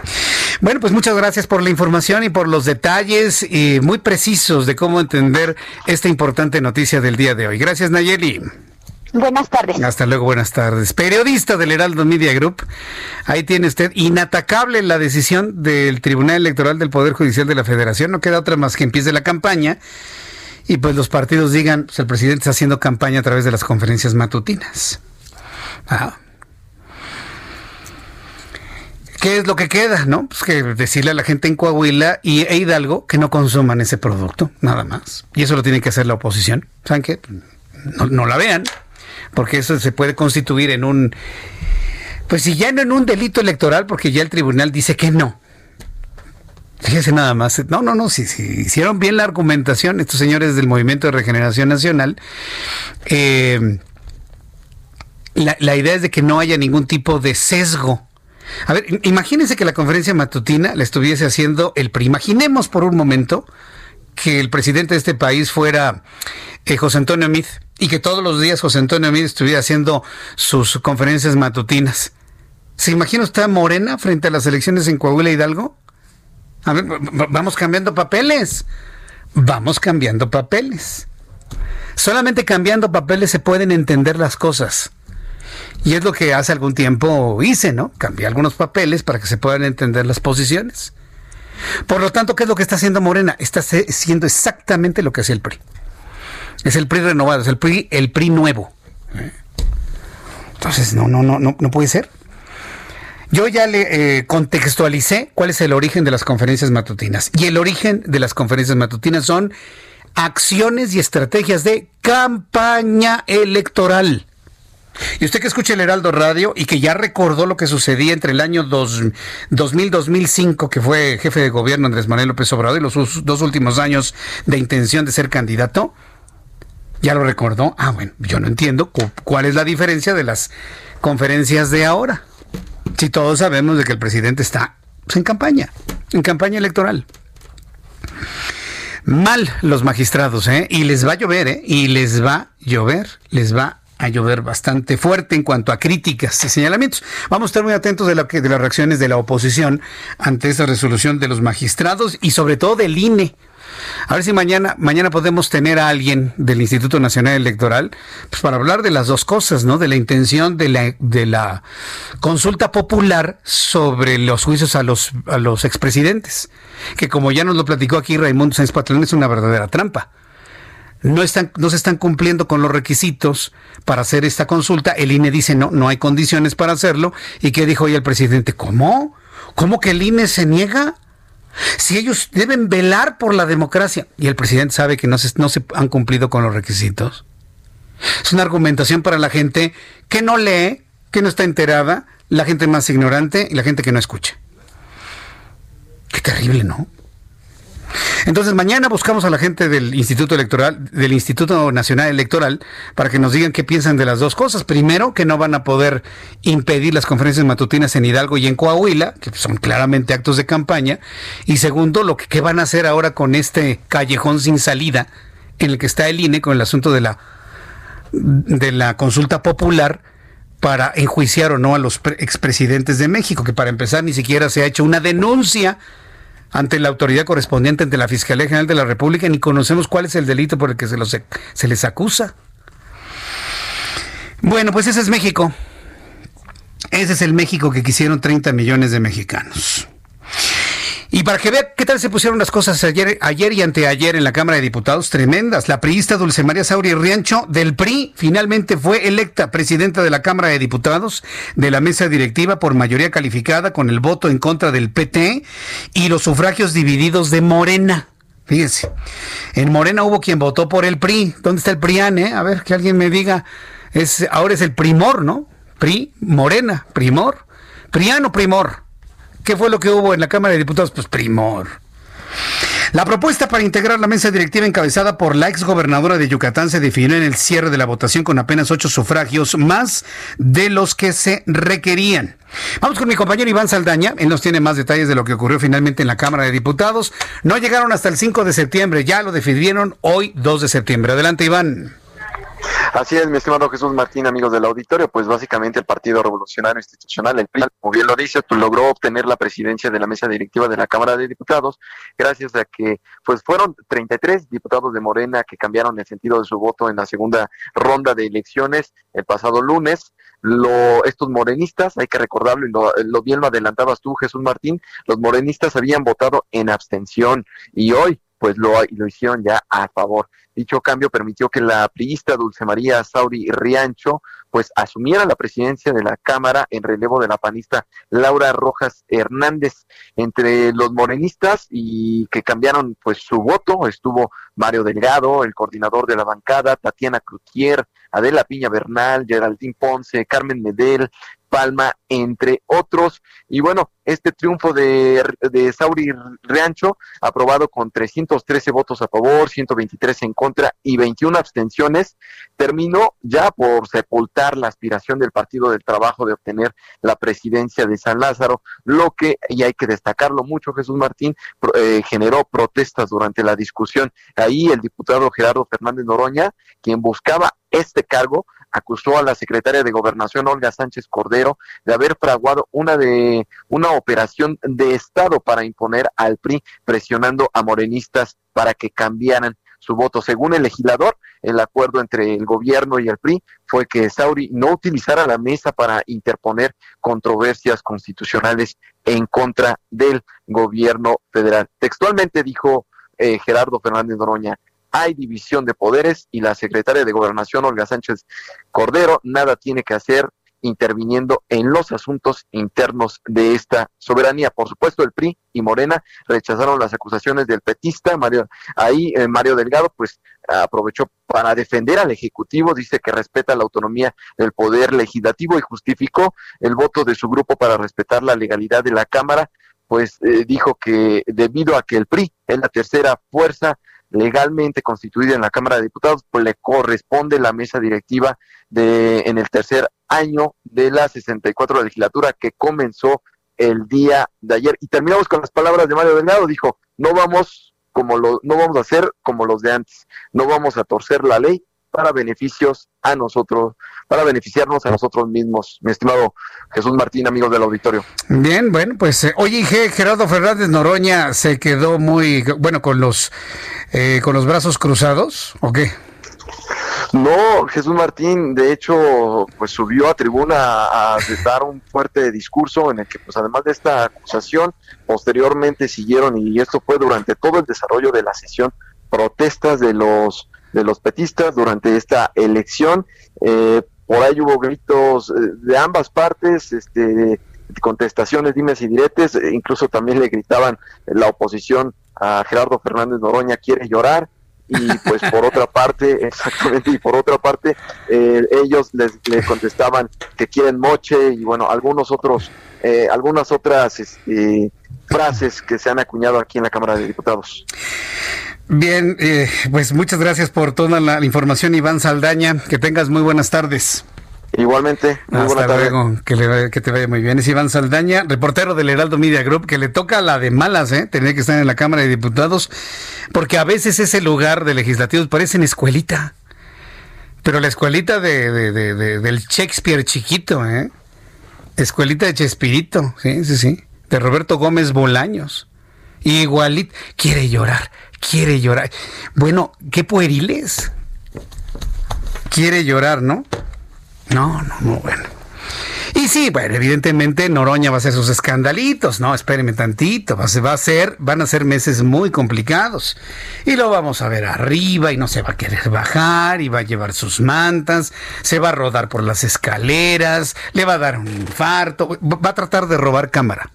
Bueno, pues muchas gracias por la información y por los detalles y muy precisos de cómo entender esta importante noticia del día de hoy. Gracias, Nayeli. Buenas tardes. Hasta luego, buenas tardes. Periodista del Heraldo Media Group. Ahí tiene usted inatacable la decisión del Tribunal Electoral del Poder Judicial de la Federación. No queda otra más que empiece la campaña y pues los partidos digan, pues el presidente está haciendo campaña a través de las conferencias matutinas. Ah. ¿Qué es lo que queda? ¿No? Pues que decirle a la gente en Coahuila y e Hidalgo que no consuman ese producto, nada más. Y eso lo tiene que hacer la oposición. ¿Saben qué? No, la vean, porque eso se puede constituir en un, pues si ya no en un delito electoral, porque ya el tribunal dice que no. Fíjese nada más. No, no, no, si, hicieron bien la argumentación estos señores del Movimiento de Regeneración Nacional. Eh, la idea es de que no haya ningún tipo de sesgo a ver, imagínense que la conferencia matutina la estuviese haciendo el PRI. Imaginemos por un momento que el presidente de este país fuera eh, José Antonio Mid y que todos los días José Antonio Mid estuviera haciendo sus conferencias matutinas. ¿Se imagina usted a Morena frente a las elecciones en Coahuila Hidalgo? A ver, vamos cambiando papeles. Vamos cambiando papeles. Solamente cambiando papeles se pueden entender las cosas. Y es lo que hace algún tiempo hice, ¿no? Cambié algunos papeles para que se puedan entender las posiciones. Por lo tanto, ¿qué es lo que está haciendo Morena? Está haciendo exactamente lo que hace el PRI. Es el PRI renovado, es el PRI, el PRI nuevo. ¿eh? Entonces, no, no, no, no, no puede ser. Yo ya le eh, contextualicé cuál es el origen de las conferencias matutinas. Y el origen de las conferencias matutinas son acciones y estrategias de campaña electoral. Y usted que escucha el Heraldo Radio y que ya recordó lo que sucedía entre el año 2000-2005, que fue jefe de gobierno Andrés Manuel López Obrador, y los dos últimos años de intención de ser candidato, ¿ya lo recordó? Ah, bueno, yo no entiendo cuál es la diferencia de las conferencias de ahora. Si todos sabemos de que el presidente está en campaña, en campaña electoral. Mal los magistrados, ¿eh? Y les va a llover, ¿eh? Y les va a llover, les va a llover bastante fuerte en cuanto a críticas y señalamientos. Vamos a estar muy atentos de, las reacciones de la oposición ante esta resolución de los magistrados y sobre todo del INE. A ver si mañana, mañana podemos tener a alguien del Instituto Nacional Electoral pues para hablar de las dos cosas, ¿no? De la intención de la, de la consulta popular sobre los juicios a los, a los expresidentes, que como ya nos lo platicó aquí Raimundo Sáenz Patlán, es una verdadera trampa no, están, no se están cumpliendo con los requisitos para hacer esta consulta. El INE dice no, no hay condiciones para hacerlo. ¿Y qué dijo hoy el presidente? ¿Cómo? ¿Cómo que el INE se niega? Si ellos deben velar por la democracia y el presidente sabe que no se, no se han cumplido con los requisitos. Es una argumentación para la gente que no lee, que no está enterada, la gente más ignorante y la gente que no escucha. Qué terrible, ¿no? Entonces mañana buscamos a la gente del Instituto Electoral, del Instituto Nacional Electoral, para que nos digan qué piensan de las dos cosas. Primero, que no van a poder impedir las conferencias matutinas en Hidalgo y en Coahuila, que son claramente actos de campaña. Y segundo, lo que qué van a hacer ahora con este callejón sin salida en el que está el INE con el asunto de la de la consulta popular para enjuiciar o no a los expresidentes de México, que para empezar ni siquiera se ha hecho una denuncia ante la autoridad correspondiente, ante la Fiscalía General de la República, ni conocemos cuál es el delito por el que se, los, se les acusa. Bueno, pues ese es México. Ese es el México que quisieron 30 millones de mexicanos. Y para que vea qué tal se pusieron las cosas ayer, ayer y anteayer en la Cámara de Diputados, tremendas. La priista Dulce María Sauri Riancho del PRI finalmente fue electa presidenta de la Cámara de Diputados de la mesa directiva por mayoría calificada con el voto en contra del PT y los sufragios divididos de Morena. Fíjense, en Morena hubo quien votó por el PRI. ¿Dónde está el PRIAN? Eh? A ver, que alguien me diga. Es, ahora es el primor, ¿no? PRI, Morena, primor. Priano, primor. ¿Qué fue lo que hubo en la Cámara de Diputados? Pues primor. La propuesta para integrar la mesa directiva encabezada por la exgobernadora de Yucatán se definió en el cierre de la votación con apenas ocho sufragios más de los que se requerían. Vamos con mi compañero Iván Saldaña. Él nos tiene más detalles de lo que ocurrió finalmente en la Cámara de Diputados. No llegaron hasta el 5 de septiembre, ya lo definieron hoy 2 de septiembre. Adelante, Iván. Así es, mi estimado Jesús Martín, amigos del auditorio, pues básicamente el Partido Revolucionario Institucional, el PRI, como bien lo dice, pues, logró obtener la presidencia de la mesa directiva de la Cámara de Diputados, gracias a que pues fueron 33 diputados de Morena que cambiaron el sentido de su voto en la segunda ronda de elecciones el pasado lunes. Lo, estos morenistas, hay que recordarlo, y lo, lo bien lo adelantabas tú, Jesús Martín, los morenistas habían votado en abstención y hoy pues lo hicieron ya a favor. Dicho cambio permitió que la priista Dulce María Sauri Riancho pues asumiera la presidencia de la Cámara en relevo de la panista Laura Rojas Hernández. Entre los morenistas y que cambiaron pues su voto estuvo Mario Delgado, el coordinador de la bancada, Tatiana Cloutier, Adela Piña Bernal, Geraldine Ponce, Carmen Medel, Palma, entre otros. Y bueno, este triunfo de, de Sauri Riancho, aprobado con 313 votos a favor, 123 en contra y 21 abstenciones, terminó ya por sepultar la aspiración del Partido del Trabajo de obtener la presidencia de San Lázaro, lo que, y hay que destacarlo mucho, Jesús Martín, eh, generó protestas durante la discusión. Ahí el diputado Gerardo Fernández Noroña, quien buscaba este cargo, acusó a la secretaria de Gobernación Olga Sánchez Cordero de haber fraguado una de una operación de Estado para imponer al PRI presionando a morenistas para que cambiaran su voto. Según el legislador, el acuerdo entre el gobierno y el PRI fue que Sauri no utilizara la mesa para interponer controversias constitucionales en contra del gobierno federal. Textualmente dijo eh, Gerardo Fernández Noroña, hay división de poderes y la secretaria de Gobernación, Olga Sánchez Cordero, nada tiene que hacer interviniendo en los asuntos internos de esta soberanía. Por supuesto, el PRI y Morena rechazaron las acusaciones del petista Mario. Ahí eh, Mario Delgado, pues aprovechó para defender al Ejecutivo, dice que respeta la autonomía del Poder Legislativo y justificó el voto de su grupo para respetar la legalidad de la Cámara, pues eh, dijo que debido a que el PRI es la tercera fuerza legalmente constituida en la Cámara de Diputados, pues le corresponde la mesa directiva de en el tercer año de la 64 legislatura que comenzó el día de ayer. Y terminamos con las palabras de Mario Delgado, dijo, no vamos como lo, no vamos a hacer como los de antes, no vamos a torcer la ley para beneficios a nosotros, para beneficiarnos a nosotros mismos. Mi estimado Jesús Martín, amigos del auditorio. Bien, bueno, pues eh, oye, Gerardo Fernández Noroña se quedó muy, bueno, con los, eh, con los brazos cruzados, ¿o qué? No, Jesús Martín, de hecho, pues subió a tribuna a, dar un fuerte discurso en el que, pues además de esta acusación, posteriormente siguieron, y esto fue durante todo el desarrollo de la sesión, protestas de los de los petistas durante esta elección. Eh, por ahí hubo gritos eh, de ambas partes, este, contestaciones, dimes y diretes, e incluso también le gritaban la oposición a Gerardo Fernández Noroña quiere llorar y pues por otra parte, <laughs> exactamente, y por otra parte, eh, ellos les, contestaban que quieren moche y bueno, algunos otros, eh, algunas otras este, frases que se han acuñado aquí en la Cámara de Diputados. Bien, eh, pues muchas gracias por toda la información, Iván Saldaña. Que tengas muy buenas tardes. Igualmente, muy Hasta luego, que, que, te vaya muy bien. Es Iván Saldaña, reportero del Heraldo Media Group, que le toca la de malas, ¿eh? Tener que estar en la Cámara de Diputados, porque a veces ese lugar de legislativos parece en escuelita. Pero la escuelita de, del Shakespeare chiquito, ¿eh? Escuelita de Chespirito, sí, sí, sí. De Roberto Gómez Bolaños. Igualito. Quiere llorar, quiere llorar. Bueno, qué pueriles. Quiere llorar, ¿no? No, no, no, bueno. Y sí, bueno, evidentemente Noroña va a hacer sus escandalitos, ¿no? Espérenme tantito, va a, ser, van a ser meses muy complicados. Y lo vamos a ver arriba y no se va a querer bajar y va a llevar sus mantas, se va a rodar por las escaleras, le va a dar un infarto, va a tratar de robar cámara.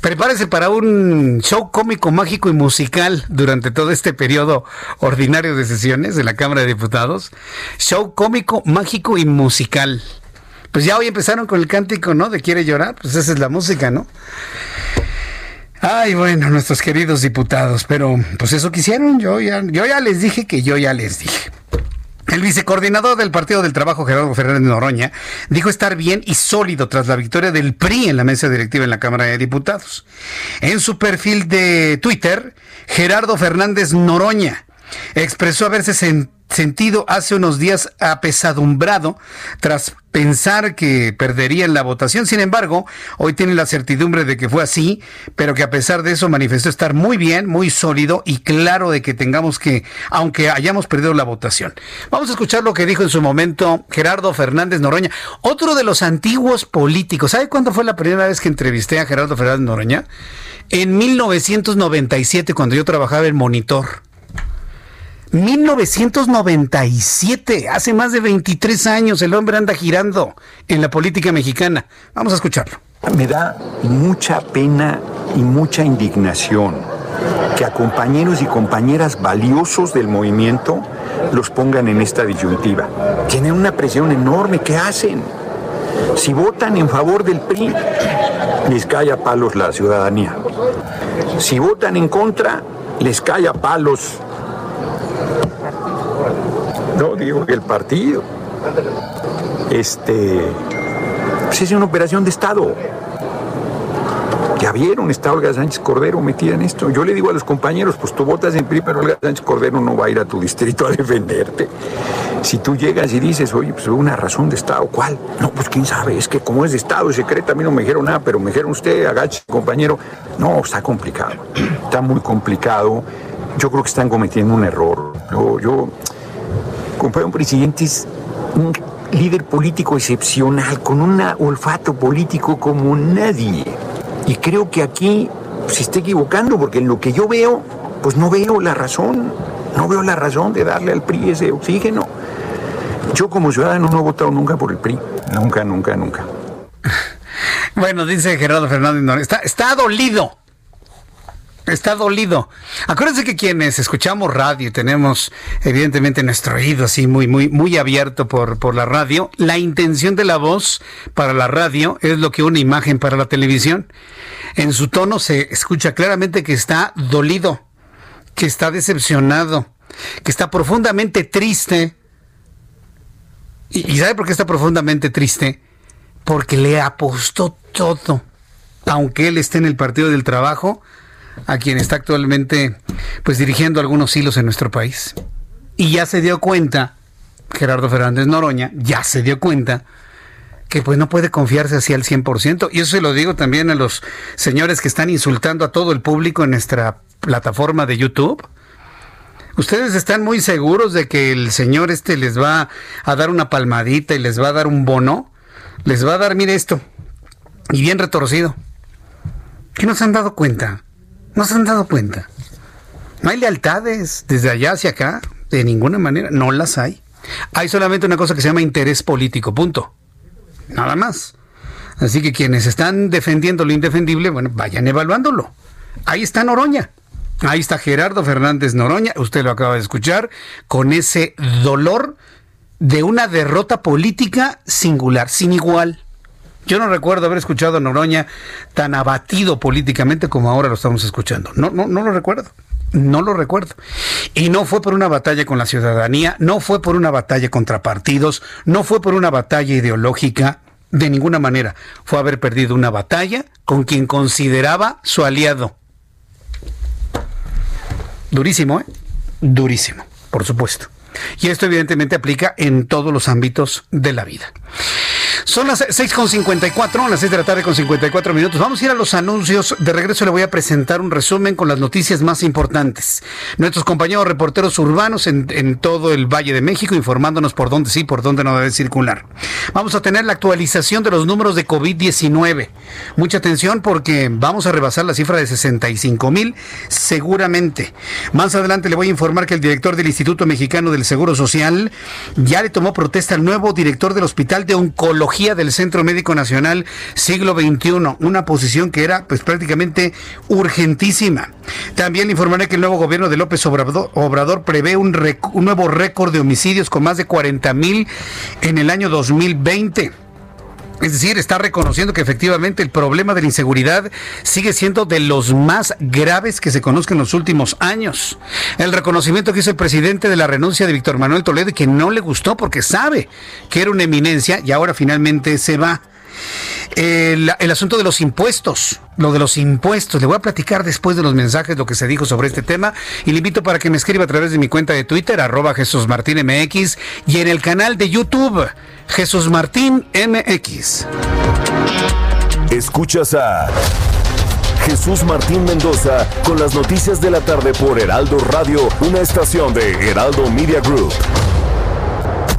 Prepárese para un show cómico, mágico y musical durante todo este periodo ordinario de sesiones de la Cámara de Diputados. Show cómico, mágico y musical. Pues ya hoy empezaron con el cántico, ¿no? De quiere llorar, pues esa es la música, ¿no? Ay, bueno, nuestros queridos diputados, pero pues eso quisieron, yo ya, yo ya les dije que yo ya les dije. El vicecoordinador del Partido del Trabajo, Gerardo Fernández Noroña, dijo estar bien y sólido tras la victoria del PRI en la mesa directiva en la Cámara de Diputados. En su perfil de Twitter, Gerardo Fernández Noroña expresó haberse sentido hace unos días apesadumbrado tras pensar que perderían la votación. Sin embargo, hoy tiene la certidumbre de que fue así, pero que a pesar de eso manifestó estar muy bien, muy sólido y claro de que tengamos que, aunque hayamos perdido la votación. Vamos a escuchar lo que dijo en su momento Gerardo Fernández Noroña, otro de los antiguos políticos. ¿Sabe cuándo fue la primera vez que entrevisté a Gerardo Fernández Noroña? En 1997, cuando yo trabajaba en Monitor. 1997, hace más de 23 años, el hombre anda girando en la política mexicana. Vamos a escucharlo. Me da mucha pena y mucha indignación que a compañeros y compañeras valiosos del movimiento los pongan en esta disyuntiva. Tienen una presión enorme. ¿Qué hacen? Si votan en favor del PRI, les cae a palos la ciudadanía. Si votan en contra, les cae a palos no, digo el partido. Este. Pues es una operación de Estado. Ya vieron, está Olga Sánchez Cordero metida en esto. Yo le digo a los compañeros, pues tú votas en PRI, pero Olga Sánchez Cordero no va a ir a tu distrito a defenderte. Si tú llegas y dices, oye, pues una razón de Estado, ¿cuál? No, pues quién sabe, es que como es de Estado secreto, a mí no me dijeron nada, pero me dijeron usted, agache, compañero. No, está complicado, está muy complicado. Yo creo que están cometiendo un error. Yo, yo Compañero, un presidente es un líder político excepcional, con un olfato político como nadie. Y creo que aquí se está equivocando, porque en lo que yo veo, pues no veo la razón, no veo la razón de darle al PRI ese oxígeno. Yo como ciudadano no he votado nunca por el PRI, nunca, nunca, nunca. <laughs> Bueno, dice Gerardo Fernández, está, está dolido está dolido. Acuérdense que quienes escuchamos radio y tenemos evidentemente nuestro oído así muy, muy, muy abierto por, por la radio, la intención de la voz para la radio es lo que una imagen para la televisión. En su tono se escucha claramente que está dolido, que está decepcionado, que está profundamente triste. ¿Y, y sabe por qué está profundamente triste? Porque le apostó todo. Aunque él esté en el Partido del Trabajo, a quien está actualmente pues dirigiendo algunos hilos en nuestro país. Y ya se dio cuenta, Gerardo Fernández Noroña, ya se dio cuenta que pues no puede confiarse así al 100%. Y eso se lo digo también a los señores que están insultando a todo el público en nuestra plataforma de YouTube. Ustedes están muy seguros de que el señor este les va a dar una palmadita y les va a dar un bono. Les va a dar, mire esto. Y bien retorcido. ¿Qué no se han dado cuenta? ¿No se han dado cuenta? No hay lealtades desde allá hacia acá. de ninguna manera, no las hay. Hay solamente una cosa que se llama interés político, punto. Nada más. Así que quienes están defendiendo lo indefendible, bueno, vayan evaluándolo. Ahí está Noroña. Ahí está Gerardo Fernández Noroña, usted lo acaba de escuchar, con ese dolor de una derrota política singular, sin igual. Yo no recuerdo haber escuchado a Noroña tan abatido políticamente como ahora lo estamos escuchando. No, no, no lo recuerdo. No lo recuerdo. Y no fue por una batalla con la ciudadanía, no fue por una batalla contra partidos, no fue por una batalla ideológica, de ninguna manera. Fue haber perdido una batalla con quien consideraba su aliado. Durísimo, ¿eh? Durísimo, por supuesto. Y esto evidentemente aplica en todos los ámbitos de la vida. Son las 6.54, las 6 de la tarde con 54 minutos. Vamos a ir a los anuncios. De regreso le voy a presentar un resumen con las noticias más importantes. Nuestros compañeros reporteros urbanos en, en todo el Valle de México informándonos por dónde sí, por dónde no debe circular. Vamos a tener la actualización de los números de COVID-19. Mucha atención porque vamos a rebasar la cifra de 65 mil seguramente. Más adelante le voy a informar que el director del Instituto Mexicano del Seguro Social ya le tomó protesta al nuevo director del Hospital de Oncología del Centro Médico Nacional Siglo XXI, una posición que era pues prácticamente urgentísima. También informaré que el nuevo gobierno de López Obrador, Obrador prevé un, un nuevo récord de homicidios con más de 40 mil en el año 2020. Es decir, está reconociendo que efectivamente el problema de la inseguridad sigue siendo de los más graves que se conozcan en los últimos años. El reconocimiento que hizo el presidente de la renuncia de Víctor Manuel Toledo y que no le gustó porque sabe que era una eminencia y ahora finalmente se va. El, asunto de los impuestos, lo de los impuestos. Le voy a platicar después de los mensajes lo que se dijo sobre este tema y le invito para que me escriba a través de mi cuenta de Twitter, arroba Jesús Martín MX y en el canal de YouTube, Jesús Martín MX. Escuchas a Jesús Martín Mendoza con las noticias de la tarde por Heraldo Radio, una estación de Heraldo Media Group.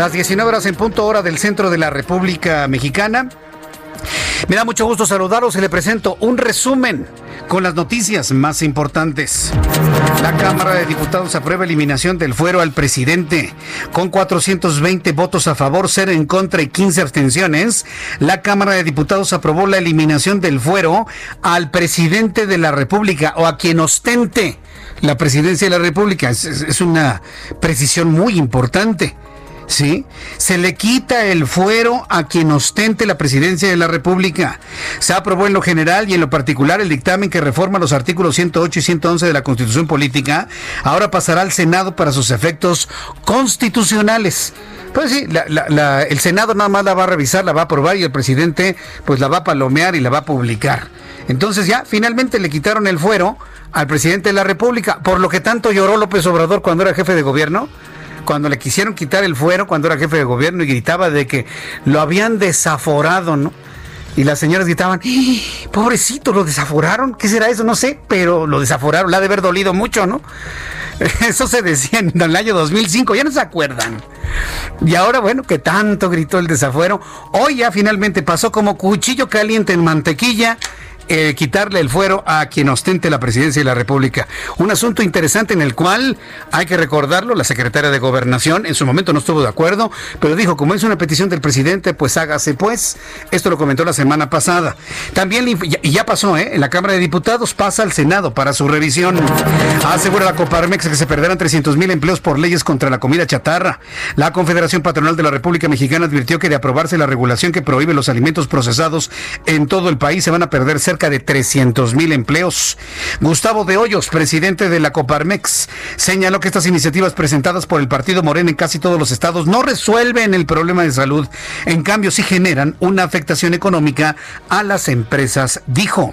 Las 19 horas en punto hora del centro de la República Mexicana. Me da mucho gusto saludaros y le presento un resumen con las noticias más importantes. La Cámara de Diputados aprueba eliminación del fuero al presidente. Con 420 votos a favor, 0 en contra y 15 abstenciones, la Cámara de Diputados aprobó la eliminación del fuero al presidente de la República o a quien ostente la presidencia de la República. Es, es una precisión muy importante. ¿Sí? Se le quita el fuero a quien ostente la presidencia de la República. Se aprobó en lo general y en lo particular el dictamen que reforma los artículos 108 y 111 de la Constitución Política. Ahora pasará al Senado para sus efectos constitucionales. Pues sí, el Senado nada más la va a revisar, la va a aprobar y el presidente pues la va a palomear y la va a publicar. Entonces ya finalmente le quitaron el fuero al presidente de la República, por lo que tanto lloró López Obrador cuando era jefe de gobierno cuando le quisieron quitar el fuero cuando era jefe de gobierno y gritaba de que lo habían desaforado, ¿no? Y las señoras gritaban, ¡Eh, pobrecito, lo desaforaron, ¿qué será eso? No sé, pero lo desaforaron, le ha de haber dolido mucho, ¿no? <laughs> Eso se decía en el año 2005, ya no se acuerdan. Y ahora, bueno, que tanto gritó el desafuero, hoy ya finalmente pasó como cuchillo caliente en mantequilla eh, quitarle el fuero a quien ostente la presidencia de la República. Un asunto interesante en el cual hay que recordarlo, la secretaria de Gobernación en su momento no estuvo de acuerdo, pero dijo, como es una petición del presidente, pues hágase pues. Esto lo comentó la semana pasada. También, y ya pasó, ¿eh? En la Cámara de Diputados pasa al Senado para su revisión. Asegura la Coparmex que se perderán 300 mil empleos por leyes contra la comida chatarra. La Confederación Patronal de la República Mexicana advirtió que de aprobarse la regulación que prohíbe los alimentos procesados en todo el país se van a perder cerca de 300 mil empleos. Gustavo de Hoyos, presidente de la Coparmex, señaló que estas iniciativas presentadas por el Partido Moreno en casi todos los estados no resuelven el problema de salud. En cambio, sí generan una afectación económica a las empresas, dijo.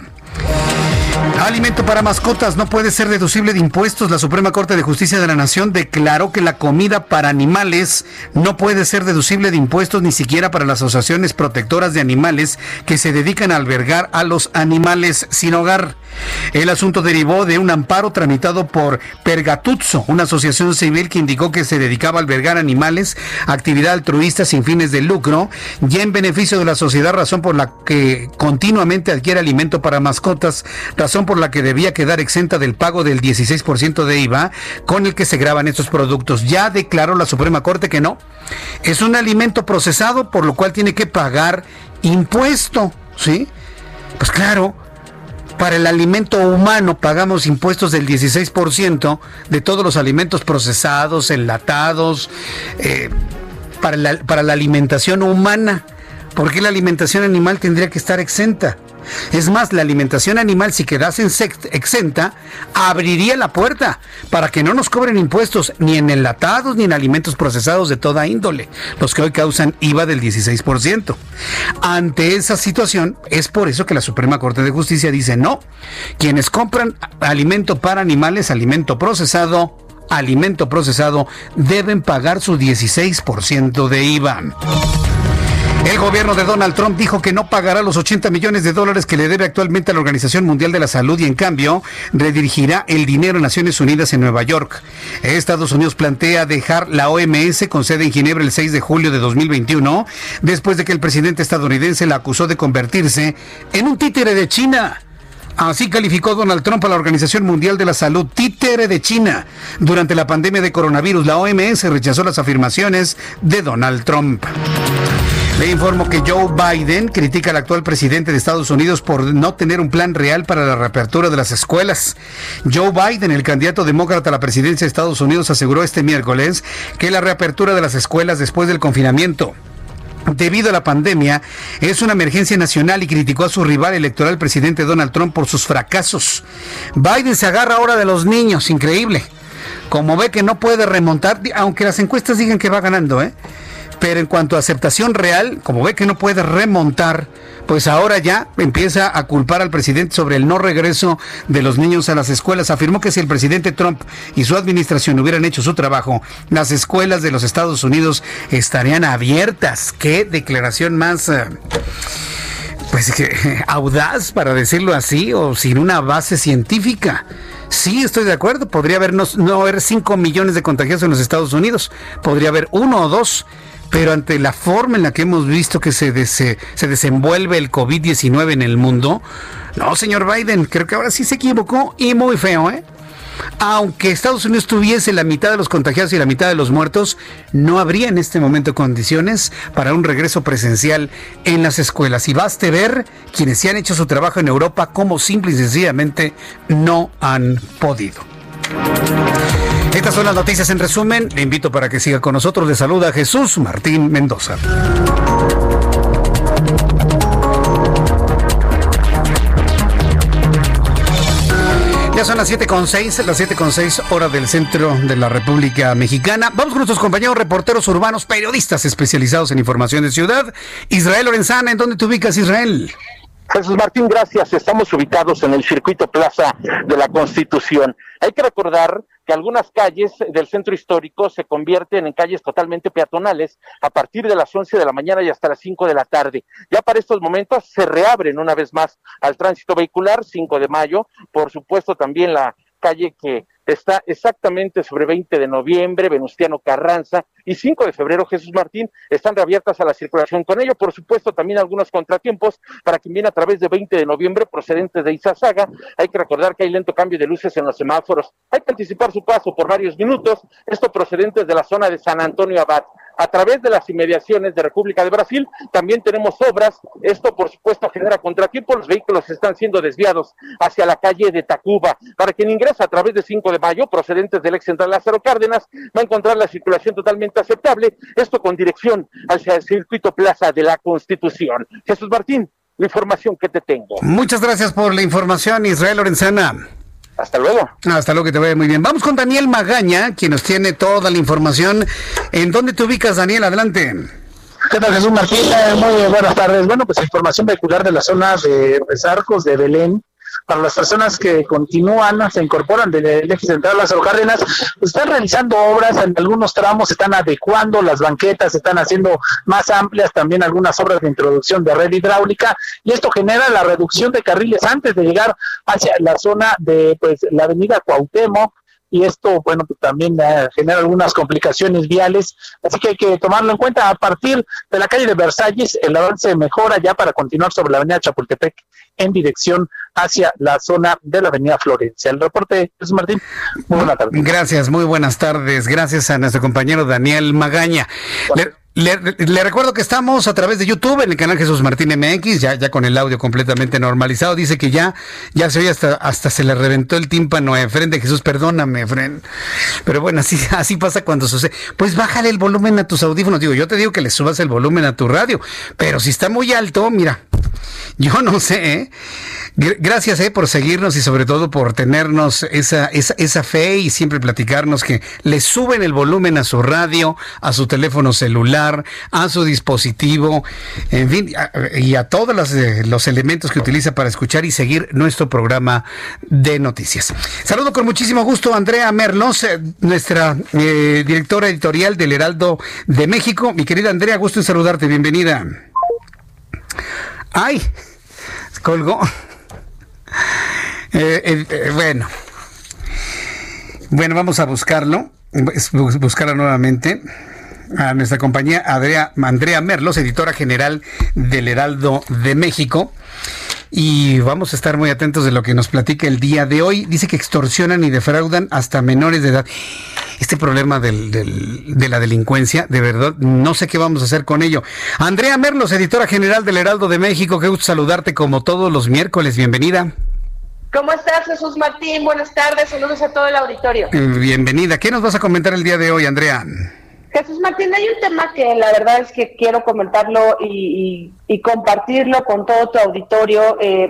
Alimento para mascotas no puede ser deducible de impuestos. La Suprema Corte de Justicia de la Nación declaró que la comida para animales no puede ser deducible de impuestos ni siquiera para las asociaciones protectoras de animales que se dedican a albergar a los animales sin hogar. El asunto derivó de un amparo tramitado por Pergatuzzo, una asociación civil que indicó que se dedicaba a albergar animales, actividad altruista sin fines de lucro y en beneficio de la sociedad, razón por la que continuamente adquiere alimento para mascotas, razón por la que debía quedar exenta del pago del 16% de IVA con el que se graban estos productos. Ya declaró la Suprema Corte que no. Es un alimento procesado por lo cual tiene que pagar impuesto, ¿sí? Pues claro, para el alimento humano pagamos impuestos del 16% de todos los alimentos procesados, enlatados, eh, para, la, para la alimentación humana. ¿Por qué la alimentación animal tendría que estar exenta? Es más, la alimentación animal, si quedase exenta, abriría la puerta para que no nos cobren impuestos ni en enlatados ni en alimentos procesados de toda índole, los que hoy causan IVA del 16%. Ante esa situación, es por eso que la Suprema Corte de Justicia dice no. Quienes compran alimento para animales, alimento procesado, alimento procesado, deben pagar su 16% de IVA. El gobierno de Donald Trump dijo que no pagará los 80 millones de dólares que le debe actualmente a la Organización Mundial de la Salud y en cambio redirigirá el dinero a Naciones Unidas en Nueva York. Estados Unidos plantea dejar la OMS con sede en Ginebra el 6 de julio de 2021 después de que el presidente estadounidense la acusó de convertirse en un títere de China. Así calificó Donald Trump a la Organización Mundial de la Salud, títere de China. Durante la pandemia de coronavirus, la OMS rechazó las afirmaciones de Donald Trump. Le informo que Joe Biden critica al actual presidente de Estados Unidos por no tener un plan real para la reapertura de las escuelas. Joe Biden, el candidato demócrata a la presidencia de Estados Unidos, aseguró este miércoles que la reapertura de las escuelas después del confinamiento debido a la pandemia es una emergencia nacional y criticó a su rival electoral presidente Donald Trump por sus fracasos. Biden se agarra ahora de los niños, increíble. Como ve que no puede remontar, aunque las encuestas digan que va ganando, ¿eh? Pero en cuanto a aceptación real, como ve que no puede remontar, pues ahora ya empieza a culpar al presidente sobre el no regreso de los niños a las escuelas. Afirmó que si el presidente Trump y su administración hubieran hecho su trabajo, las escuelas de los Estados Unidos estarían abiertas. Qué declaración más... Eh, pues <laughs> audaz para decirlo así o sin una base científica. Sí, estoy de acuerdo. Podría haber no, no haber 5 millones de contagiados en los Estados Unidos. Podría haber uno o dos pero ante la forma en la que hemos visto que se, se desenvuelve el COVID-19 en el mundo, no, señor Biden, creo que ahora sí se equivocó y muy feo, ¿eh? Aunque Estados Unidos tuviese la mitad de los contagiados y la mitad de los muertos, no habría en este momento condiciones para un regreso presencial en las escuelas. Y baste ver quienes se han hecho su trabajo en Europa como simple y sencillamente no han podido. Estas son las noticias en resumen. Le invito para que siga con nosotros. Le saluda Jesús Martín Mendoza. Ya son las 7.6, las 7.6 horas del centro de la República Mexicana. Vamos con nuestros compañeros reporteros urbanos, periodistas especializados en información de ciudad. Israel Lorenzana, ¿en dónde te ubicas, Israel? Jesús Martín, gracias. Estamos ubicados en el circuito Plaza de la Constitución. Hay que recordar que algunas calles del centro histórico se convierten en calles totalmente peatonales a partir de las 11 de la mañana y hasta las 5 de la tarde. Ya para estos momentos se reabren una vez más al tránsito vehicular, 5 de mayo, por supuesto también la calle que está exactamente sobre 20 de noviembre, Venustiano Carranza y 5 de febrero, Jesús Martín, están reabiertas a la circulación. Con ello, por supuesto, también algunos contratiempos para quien viene a través de 20 de noviembre procedentes de Izazaga. Hay que recordar que hay lento cambio de luces en los semáforos. Hay que anticipar su paso por varios minutos, esto procedentes de la zona de San Antonio Abad a través de las inmediaciones de República de Brasil. También tenemos obras. Esto, por supuesto, genera contratiempo. Los vehículos están siendo desviados hacia la calle de Tacuba. Para quien ingresa a través de 5 de mayo, procedentes del ex central Lázaro Cárdenas, va a encontrar la circulación totalmente aceptable. Esto con dirección hacia el circuito Plaza de la Constitución. Jesús Martín, la información que te tengo. Muchas gracias por la información, Israel Lorenzana. Hasta luego. Hasta luego, que te vaya muy bien. Vamos con Daniel Magaña, quien nos tiene toda la información. ¿En dónde te ubicas, Daniel? Adelante. ¿Qué tal, Jesús Martín? Eh, muy buenas tardes. Bueno, pues información vehicular de la zona de Arcos de Belén para las personas que continúan, se incorporan del eje central Lázaro Cárdenas, pues están realizando obras, en algunos tramos están adecuando las banquetas, están haciendo más amplias también algunas obras de introducción de red hidráulica y esto genera la reducción de carriles antes de llegar hacia la zona de pues la avenida Cuauhtémoc, y esto, bueno, pues también eh, genera algunas complicaciones viales, así que hay que tomarlo en cuenta. A partir de la calle de Versalles, el avance mejora ya para continuar sobre la avenida Chapultepec en dirección hacia la zona de la avenida Florencia. El reporte, es Martín, muy buenas tardes. Gracias, muy buenas tardes. Gracias a nuestro compañero Daniel Magaña. Le, recuerdo que estamos a través de YouTube en el canal Jesús Martín MX, ya, ya con el audio completamente normalizado. Dice que ya, ya se oye hasta, hasta se le reventó el tímpano a Efren de Jesús. Perdóname, Efren. Pero bueno, así, <laughs> así pasa cuando sucede. Pues bájale el volumen a tus audífonos. Digo, yo te digo que le subas el volumen a tu radio. Pero si está muy alto, mira, <laughs> yo no sé, ¿eh? Gracias eh, por seguirnos y sobre todo por tenernos esa, esa, esa fe y siempre platicarnos que le suben el volumen a su radio, a su teléfono celular, a su dispositivo, en fin, y a todos los, eh, los elementos que utiliza para escuchar y seguir nuestro programa de noticias. Saludo con muchísimo gusto a Andrea Merlos, eh, nuestra directora editorial del Heraldo de México. Mi querida Andrea, gusto en saludarte, bienvenida. ¡Ay! Colgó. Eh, eh, bueno. Bueno, vamos a buscarlo. Buscarla nuevamente a nuestra compañía Andrea, Andrea Merlos, editora general del Heraldo de México. Y vamos a estar muy atentos de lo que nos platica el día de hoy. Dice que extorsionan y defraudan hasta menores de edad. Este problema del, de la delincuencia, de verdad, no sé qué vamos a hacer con ello. Andrea Merlos, editora general del Heraldo de México, qué gusto saludarte como todos los miércoles. Bienvenida. ¿Cómo estás, Jesús Martín? Buenas tardes, saludos a todo el auditorio. Bienvenida. ¿Qué nos vas a comentar el día de hoy, Andrea? Jesús Martín, hay un tema que la verdad es que quiero comentarlo y, compartirlo con todo tu auditorio, eh,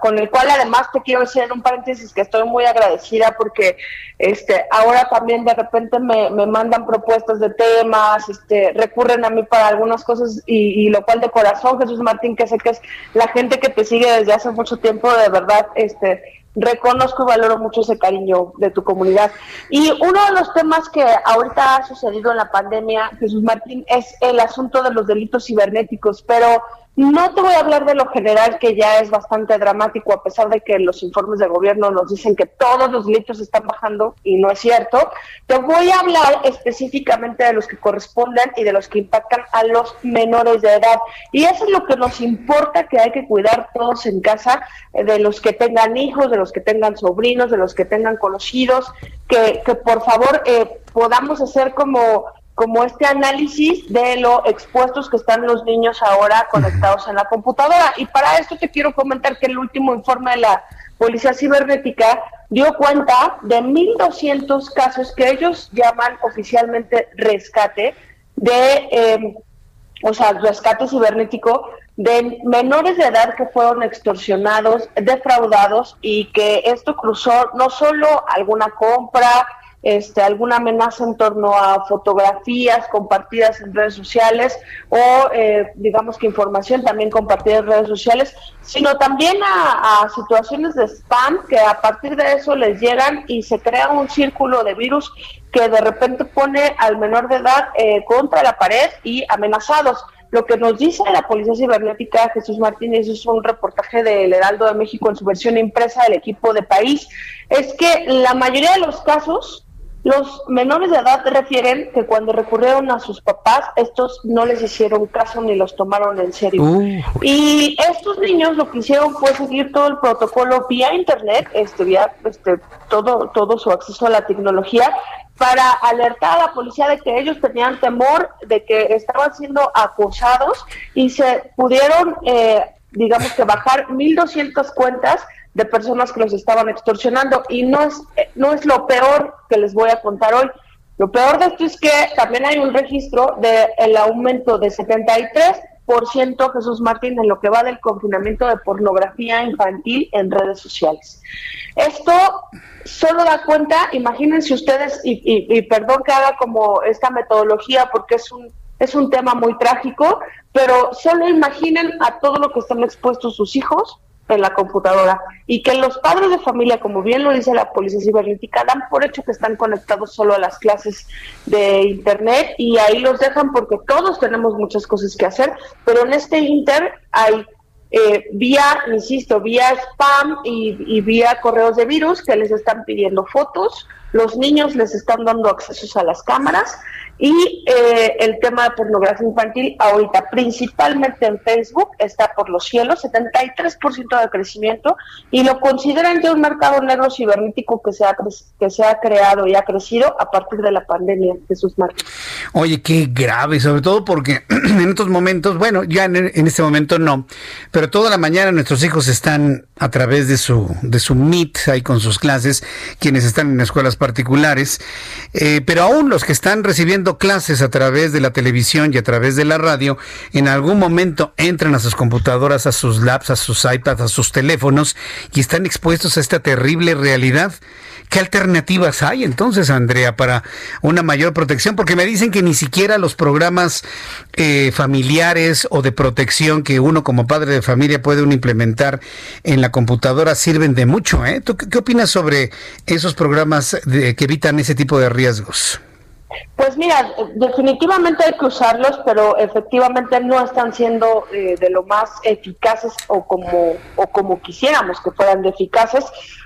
con el cual además te quiero decir un paréntesis que estoy muy agradecida porque este ahora también de repente me, mandan propuestas de temas, este recurren a mí para algunas cosas y, y, lo cual de corazón, Jesús Martín, que sé que es la gente que te sigue desde hace mucho tiempo, de verdad, este reconozco y valoro mucho ese cariño de tu comunidad. Y uno de los temas que ahorita ha sucedido en la pandemia, Jesús Martín, es el asunto de los delitos cibernéticos, pero no te voy a hablar de lo general, que ya es bastante dramático, a pesar de que los informes del gobierno nos dicen que todos los delitos están bajando, y no es cierto. Te voy a hablar específicamente de los que corresponden y de los que impactan a los menores de edad. Y eso es lo que nos importa, que hay que cuidar todos en casa, eh, de los que tengan hijos, de los que tengan sobrinos, de los que tengan conocidos, que, que por favor eh, podamos hacer como como este análisis de lo expuestos que están los niños ahora conectados en la computadora. Y para esto te quiero comentar que el último informe de la Policía Cibernética dio cuenta de 1.200 casos que ellos llaman oficialmente rescate de, eh, o sea, rescate cibernético de menores de edad que fueron extorsionados, defraudados y que esto cruzó no solo alguna compra, este, alguna amenaza en torno a fotografías compartidas en redes sociales o eh, digamos que información también compartida en redes sociales, sino también a, situaciones de spam que a partir de eso les llegan y se crea un círculo de virus que de repente pone al menor de edad eh, contra la pared y amenazados. lo que nos dice la Policía Cibernética Jesús Martínez, es un reportaje del Heraldo de México en su versión impresa del equipo de país, es que la mayoría de los casos los menores de edad refieren que cuando recurrieron a sus papás, estos no les hicieron caso ni los tomaron en serio. Y estos niños lo que hicieron fue seguir todo el protocolo vía internet, este, vía este, todo, todo su acceso a la tecnología, para alertar a la policía de que ellos tenían temor de que estaban siendo acosados y se pudieron, eh, digamos que bajar 1.200 cuentas de personas que los estaban extorsionando y no es no es lo peor que les voy a contar hoy. Lo peor de esto es que también hay un registro del el aumento de 73% Jesús Martín en lo que va del confinamiento de pornografía infantil en redes sociales. Esto solo da cuenta, imagínense ustedes, y, y, y perdón que haga como esta metodología porque es un, es un tema muy trágico, pero solo imaginen a todo lo que están expuestos sus hijos en la computadora. Y que los padres de familia, como bien lo dice la policía cibernética, dan por hecho que están conectados solo a las clases de internet y ahí los dejan porque todos tenemos muchas cosas que hacer, pero en este inter hay eh, vía, insisto, vía spam y, y vía correos de virus que les están pidiendo fotos, los niños les están dando accesos a las cámaras y eh, el tema de pornografía infantil ahorita, principalmente en Facebook, está por los cielos, 73% de crecimiento, y lo consideran ya un mercado negro cibernético que se ha, que se ha creado y ha crecido a partir de la pandemia, Jesús Martín. Oye, qué grave, sobre todo porque <clears throat> en estos momentos, bueno, ya en, en, este momento no, pero toda la mañana nuestros hijos están a través de su, de su Meet, ahí con sus clases, quienes están en escuelas particulares, eh, pero aún los que están recibiendo clases a través de la televisión y a través de la radio, en algún momento entran a sus computadoras, a sus labs, a sus iPads, a sus teléfonos y están expuestos a esta terrible realidad. ¿Qué alternativas hay entonces, Andrea, para una mayor protección? Porque me dicen que ni siquiera los programas eh, familiares o de protección que uno como padre de familia puede implementar en la computadora sirven de mucho. ¿eh? ¿Tú qué, opinas sobre esos programas que evitan ese tipo de riesgos? Pues mira, definitivamente hay que usarlos, pero efectivamente no están siendo eh, de lo más eficaces o como, o como quisiéramos que fueran de eficaces,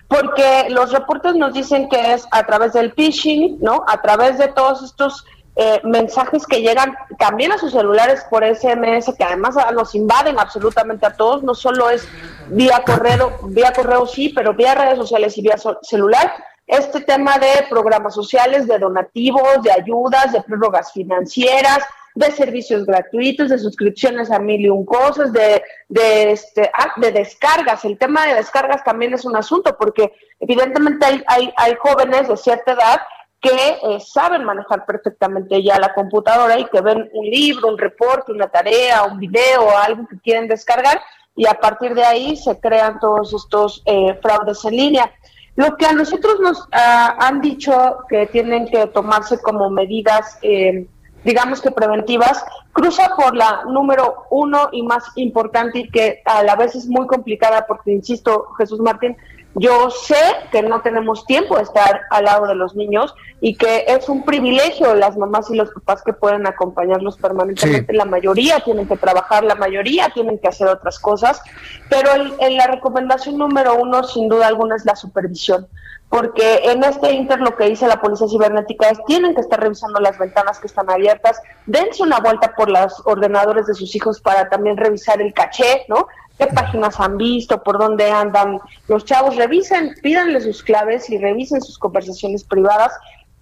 porque los reportes nos dicen que es a través del phishing, ¿no? A través de todos estos eh, mensajes que llegan también a sus celulares por SMS, que además los invaden absolutamente a todos, no solo es vía correo, vía correo sí, pero vía redes sociales y vía celular este tema de programas sociales, de donativos, de ayudas, de prórrogas financieras, de servicios gratuitos, de suscripciones a mil y un cosas, de, de, este, ah, de descargas. El tema de descargas también es un asunto porque evidentemente hay, hay, jóvenes de cierta edad que eh, saben manejar perfectamente ya la computadora y que ven un libro, un reporte, una tarea, un video, algo que quieren descargar y a partir de ahí se crean todos estos eh, fraudes en línea. Lo que a nosotros nos uh, han dicho que tienen que tomarse como medidas, eh, digamos que preventivas, cruza por la número uno y más importante y que a la vez es muy complicada porque, insisto, Jesús Martín, yo sé que no tenemos tiempo de estar al lado de los niños y que es un privilegio las mamás y los papás que pueden acompañarlos permanentemente. Sí. La mayoría tienen que trabajar, la mayoría tienen que hacer otras cosas, pero el, el, la recomendación número uno, sin duda alguna, es la supervisión. Porque en este inter lo que dice la policía cibernética es tienen que estar revisando las ventanas que están abiertas, dense una vuelta por los ordenadores de sus hijos para también revisar el caché, ¿no? Qué páginas han visto, por dónde andan los chavos, revisen, pídanle sus claves y revisen sus conversaciones privadas,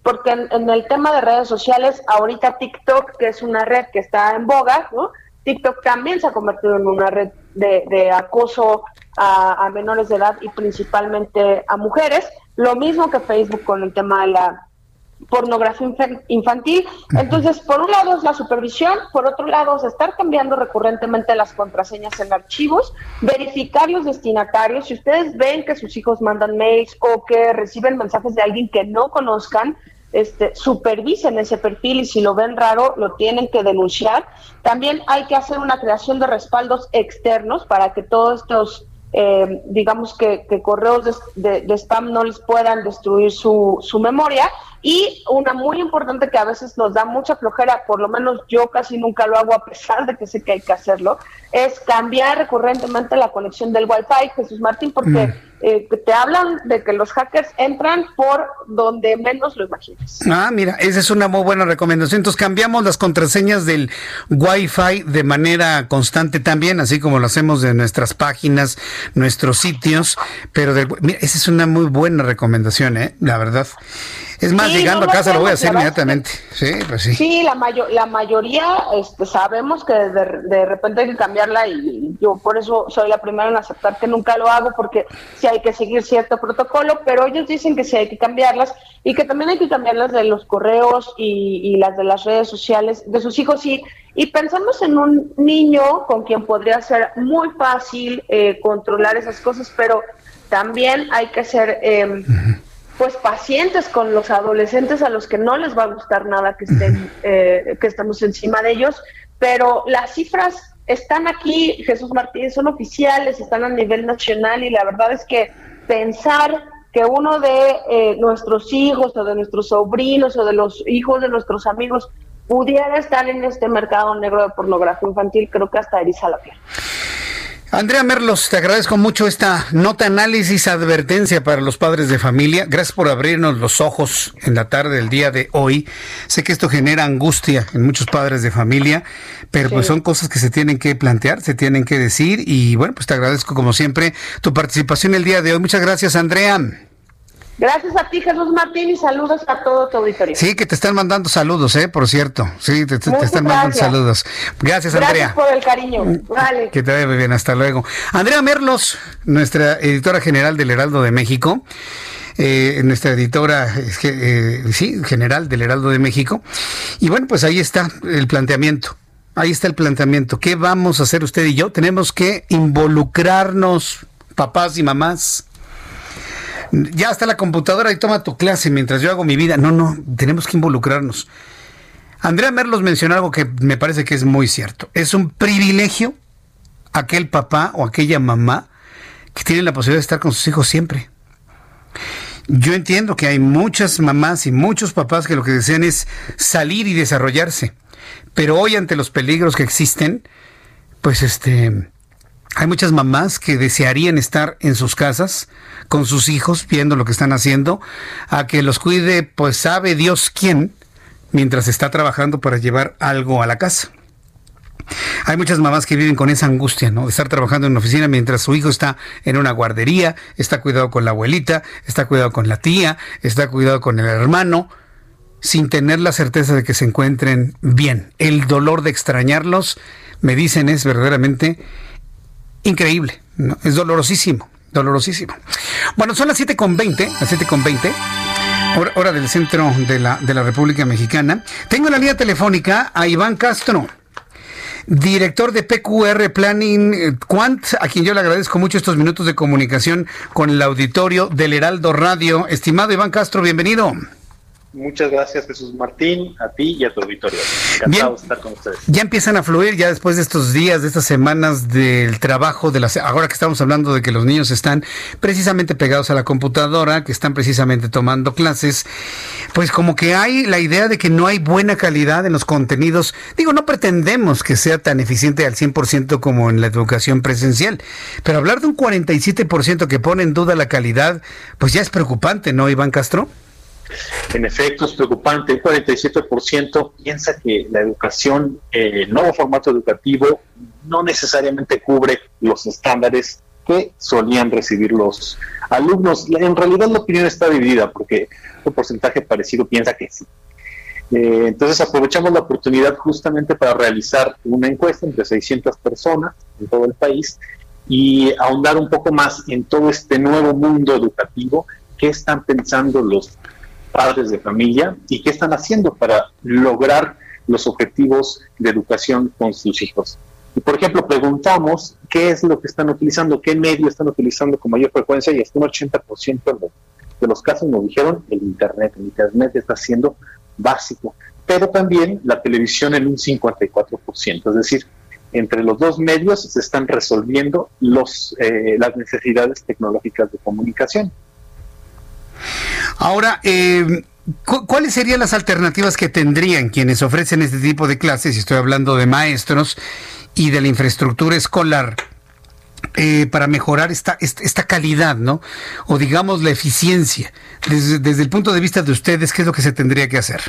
porque en, el tema de redes sociales, ahorita TikTok, que es una red que está en boga, ¿no? TikTok también se ha convertido en una red de, de acoso a, menores de edad y principalmente a mujeres, lo mismo que Facebook con el tema de la pornografía infantil. Entonces, por un lado es la supervisión, por otro lado es estar cambiando recurrentemente las contraseñas en archivos, verificar los destinatarios. Si ustedes ven que sus hijos mandan mails o que reciben mensajes de alguien que no conozcan, este, supervisen ese perfil y si lo ven raro lo tienen que denunciar. También hay que hacer una creación de respaldos externos para que todos estos eh, digamos que, que correos de, de, de, spam no les puedan destruir su, su memoria Y una muy importante que a veces nos da mucha flojera, por lo menos yo casi nunca lo hago a pesar de que sé que hay que hacerlo, es cambiar recurrentemente la conexión del Wi-Fi, Jesús Martín, porque mm. eh, te hablan de que los hackers entran por donde menos lo imagines. Ah, mira, esa es una muy buena recomendación. Entonces cambiamos las contraseñas del Wi-Fi de manera constante también, así como lo hacemos de nuestras páginas, nuestros sitios, pero mira, esa es una muy buena recomendación, ¿eh? la verdad. Es más, llegando a casa lo voy a hacer inmediatamente. Sí, pues sí. Sí, la, la mayoría este, sabemos que de, repente hay que cambiarla y yo por eso soy la primera en aceptar que nunca lo hago porque sí hay que seguir cierto protocolo, pero ellos dicen que sí hay que cambiarlas y que también hay que cambiarlas de los correos y, las de las redes sociales de sus hijos y, y pensamos en un niño con quien podría ser muy fácil eh, controlar esas cosas, pero también hay que ser... Eh, pues pacientes con los adolescentes a los que no les va a gustar nada que estén <laughs> eh, que estamos encima de ellos pero las cifras están aquí Jesús Martínez son oficiales están a nivel nacional y la verdad es que pensar que uno de eh, nuestros hijos o de nuestros sobrinos o de los hijos de nuestros amigos pudiera estar en este mercado negro de pornografía infantil creo que hasta eriza la piel Andrea Merlos, te agradezco mucho esta nota análisis advertencia para los padres de familia. Gracias por abrirnos los ojos en la tarde del día de hoy. Sé que esto genera angustia en muchos padres de familia, pero pues son cosas que se tienen que plantear, se tienen que decir y bueno, pues te agradezco como siempre tu participación el día de hoy. Muchas gracias, Andrea. Gracias a ti, Jesús Martín, y saludos a todo tu auditorio. Sí, que te están mandando saludos, ¿eh? Por cierto. Sí, te, están mandando saludos. Gracias, Andrea. Gracias por el cariño. Vale. Que te vaya muy bien. Hasta luego. Andrea Merlos, nuestra editora general del Heraldo de México. Eh, nuestra editora, eh, sí, general del Heraldo de México. Y bueno, pues ahí está el planteamiento. Ahí está el planteamiento. ¿Qué vamos a hacer usted y yo? Tenemos que involucrarnos, papás y mamás ya está la computadora y toma tu clase mientras yo hago mi vida. No, no, tenemos que involucrarnos. Andrea Merlos mencionó algo que me parece que es muy cierto. Es un privilegio aquel papá o aquella mamá que tiene la posibilidad de estar con sus hijos siempre. Yo entiendo que hay muchas mamás y muchos papás que lo que desean es salir y desarrollarse. Pero hoy ante los peligros que existen, pues este hay muchas mamás que desearían estar en sus casas con sus hijos viendo lo que están haciendo, a que los cuide, pues sabe Dios quién, mientras está trabajando para llevar algo a la casa. Hay muchas mamás que viven con esa angustia, ¿no? De estar trabajando en una oficina mientras su hijo está en una guardería, está cuidado con la abuelita, está cuidado con la tía, está cuidado con el hermano, sin tener la certeza de que se encuentren bien. El dolor de extrañarlos, me dicen, es verdaderamente increíble, es dolorosísimo, dolorosísimo. Bueno, son las 7.20, las 7.20, hora, hora del centro de la, de la República Mexicana. Tengo en la línea telefónica a Iván Castro director de PQR Planning eh, Quant, a quien yo le agradezco mucho estos minutos de comunicación con el auditorio del Heraldo Radio. Estimado Iván Castro, bienvenido. Muchas gracias, Jesús Martín, a ti y a tu auditorio. Encantado de estar con ustedes. Ya empiezan a fluir, ya después de estos días, de estas semanas del trabajo, de las, ahora que estamos hablando de que los niños están precisamente pegados a la computadora, que están precisamente tomando clases, pues como que hay la idea de que no hay buena calidad en los contenidos. Digo, no pretendemos que sea tan eficiente al 100% como en la educación presencial, pero hablar de un 47% que pone en duda la calidad, pues ya es preocupante, ¿no, Iván Castro? En efecto, es preocupante. Un 47% piensa que la educación, eh, el nuevo formato educativo, no necesariamente cubre los estándares que solían recibir los alumnos. En realidad la opinión está dividida porque un porcentaje parecido piensa que sí. Eh, entonces aprovechamos la oportunidad justamente para realizar una encuesta entre 600 personas en todo el país y ahondar un poco más en todo este nuevo mundo educativo, qué están pensando los padres de familia y qué están haciendo para lograr los objetivos de educación con sus hijos. Y por ejemplo, preguntamos qué es lo que están utilizando, qué medio están utilizando con mayor frecuencia y hasta un 80% de, los casos nos dijeron el Internet. El Internet está siendo básico, pero también la televisión en un 54%. Es decir, entre los dos medios se están resolviendo los, eh, las necesidades tecnológicas de comunicación. Ahora, eh, ¿Cuáles serían las alternativas que tendrían quienes ofrecen este tipo de clases? Estoy hablando de maestros y de la infraestructura escolar. Eh, para mejorar esta, esta, calidad, ¿no? O digamos la eficiencia. Desde, desde el punto de vista de ustedes, ¿qué es lo que se tendría que hacer?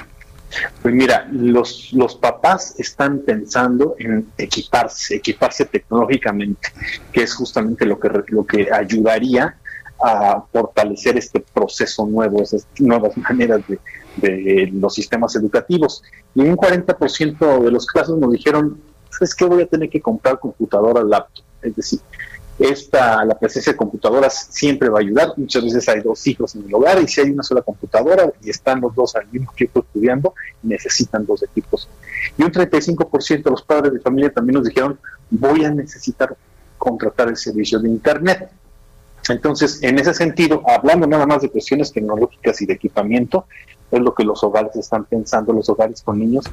Pues mira, los, los papás están pensando en equiparse, equiparse tecnológicamente, que es justamente lo que, lo que ayudaría a fortalecer este proceso nuevo, esas nuevas <laughs> maneras de, de los sistemas educativos. Y un 40% de los casos nos dijeron, es que voy a tener que comprar computadora, laptop. Es decir, esta, la presencia de computadoras siempre va a ayudar. Muchas veces hay dos hijos en el hogar y si hay una sola computadora y están los dos al mismo tiempo estudiando, necesitan dos equipos. Y un 35% de los padres de familia también nos dijeron, voy a necesitar contratar el servicio de Internet. Entonces, en ese sentido, hablando nada más de cuestiones tecnológicas y de equipamiento, es lo que los hogares están pensando, los hogares con niños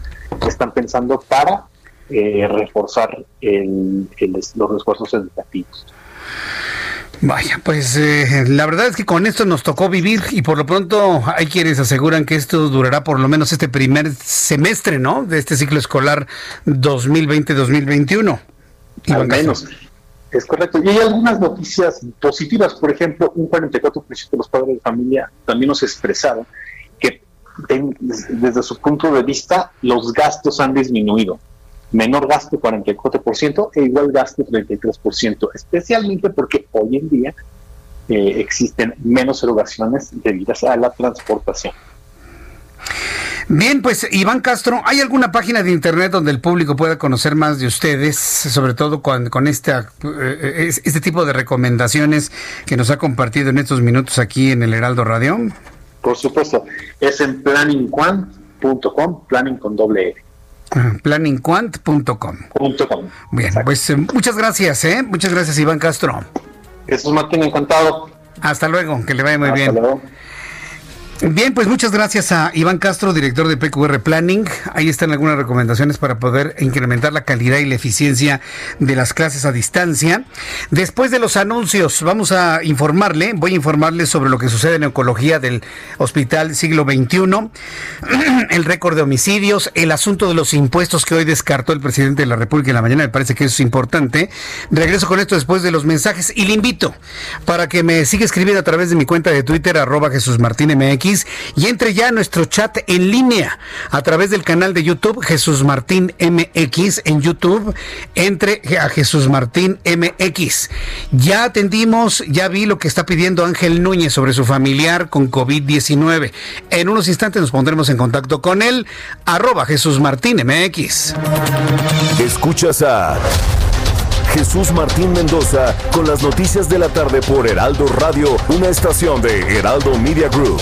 están pensando para eh, reforzar los esfuerzos educativos. Vaya, pues eh, la verdad es que con esto nos tocó vivir y por lo pronto hay quienes aseguran que esto durará por lo menos este primer semestre, ¿no? De este ciclo escolar 2020-2021. Al menos. Es correcto. Y hay algunas noticias positivas. Por ejemplo, un 44% de los padres de familia también nos expresaron que desde su punto de vista los gastos han disminuido menor gasto 44% e igual gasto 33%, especialmente porque hoy en día eh, existen menos erogaciones debidas a la transportación. Bien, pues Iván Castro, ¿hay alguna página de internet donde el público pueda conocer más de ustedes, sobre todo con, con este, eh, este tipo de recomendaciones que nos ha compartido en estos minutos aquí en el Heraldo Radio? Por supuesto, es en planningquant.com, planning con doble E planningquant.com. Bien, pues eh, muchas gracias, ¿eh? Muchas gracias, Iván Castro. Jesús Martín, encantado. Hasta luego, que le vaya muy bien. Bien, pues muchas gracias a Iván Castro, director de PQR Planning. Ahí están algunas recomendaciones para poder incrementar la calidad y la eficiencia de las clases a distancia. Después de los anuncios, vamos a informarle, voy a informarle sobre lo que sucede en oncología del Hospital Siglo XXI, <clears throat> el récord de homicidios, el asunto de los impuestos que hoy descartó el presidente de la República en la mañana, me parece que eso es importante. Regreso con esto después de los mensajes y le invito para que me siga escribiendo a través de mi cuenta de Twitter, arroba Jesús Martín MX y entre ya a nuestro chat en línea a través del canal de YouTube Jesús Martín MX en YouTube. Entre a Jesús Martín MX. Ya atendimos, ya vi lo que está pidiendo Ángel Núñez sobre su familiar con COVID-19. En unos instantes nos pondremos en contacto con él. Arroba Jesús Martín MX. Escuchas a Jesús Martín Mendoza con las noticias de la tarde por Heraldo Radio, una estación de Heraldo Media Group.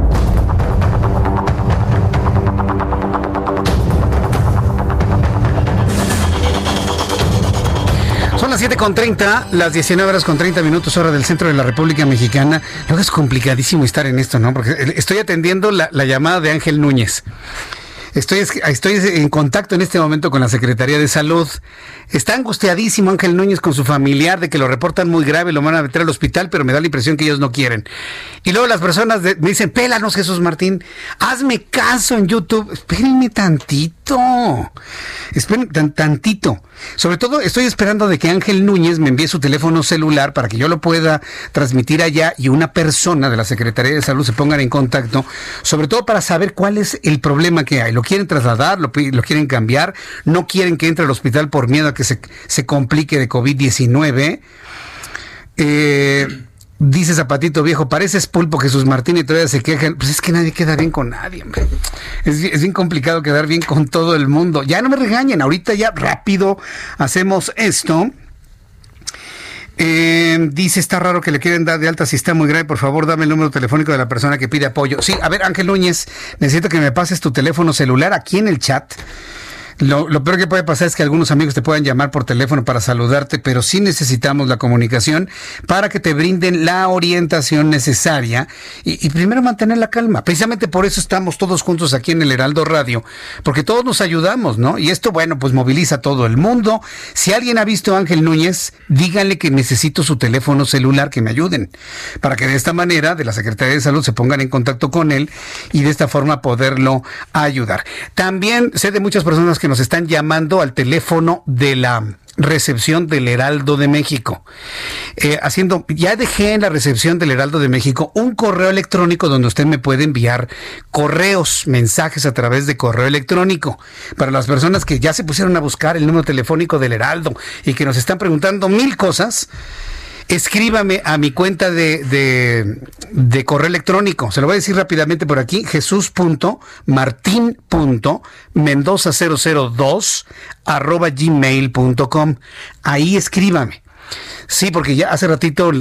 Las 7 con 30, las 19 horas con 30 minutos, hora del centro de la República Mexicana. Luego es complicadísimo estar en esto, ¿no? Porque estoy atendiendo la, la llamada de Ángel Núñez. Estoy, estoy en contacto en este momento con la Secretaría de Salud. Está angustiadísimo Ángel Núñez con su familiar de que lo reportan muy grave, lo van a meter al hospital, pero me da la impresión que ellos no quieren. Y luego las personas me dicen, pélanos Jesús Martín, hazme caso en YouTube. Espérenme tantito. Espérenme tantito. Sobre todo estoy esperando de que Ángel Núñez me envíe su teléfono celular para que yo lo pueda transmitir allá y una persona de la Secretaría de Salud se pongan en contacto, sobre todo para saber cuál es el problema que hay. Lo quieren trasladar, lo, quieren cambiar, no quieren que entre al hospital por miedo a que se, se complique de COVID-19. Eh, dice Zapatito Viejo, pareces pulpo Jesús Martín y todavía se quejan. Pues es que nadie queda bien con nadie, hombre. Es, es, bien complicado quedar bien con todo el mundo. Ya no me regañen, ahorita ya rápido hacemos esto. Eh, dice, está raro que le quieren dar de alta si está muy grave. Por favor, dame el número telefónico de la persona que pide apoyo. Sí, a ver, Ángel Núñez, necesito que me pases tu teléfono celular aquí en el chat. Lo, peor que puede pasar es que algunos amigos te puedan llamar por teléfono para saludarte, pero sí necesitamos la comunicación para que te brinden la orientación necesaria y, y, primero mantener la calma. Precisamente por eso estamos todos juntos aquí en el Heraldo Radio, porque todos nos ayudamos, ¿no? Y esto, bueno, pues moviliza a todo el mundo. Si alguien ha visto a Ángel Núñez, díganle que necesito su teléfono celular, que me ayuden, para que de esta manera de la Secretaría de Salud se pongan en contacto con él y de esta forma poderlo ayudar. También sé de muchas personas que nos están llamando al teléfono de la recepción del Heraldo de México. Eh, haciendo, ya dejé en la recepción del Heraldo de México un correo electrónico donde usted me puede enviar correos, mensajes a través de correo electrónico. Para las personas que ya se pusieron a buscar el número telefónico del Heraldo y que nos están preguntando mil cosas, escríbame a mi cuenta de, de, correo electrónico. Se lo voy a decir rápidamente por aquí, jesús.martín.mendoza002 arroba gmail.com. Ahí escríbame. Sí, porque ya hace ratito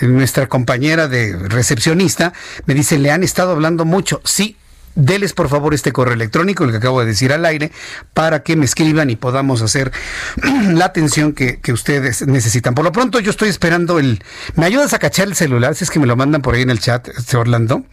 nuestra compañera de recepcionista me dice, le han estado hablando mucho. Sí, Deles por favor este correo electrónico, el que acabo de decir al aire, para que me escriban y podamos hacer <clears throat> la atención que, que, ustedes necesitan. Por lo pronto yo estoy esperando el... ¿Me ayudas a cachar el celular? Si es que me lo mandan por ahí en el chat, este Orlando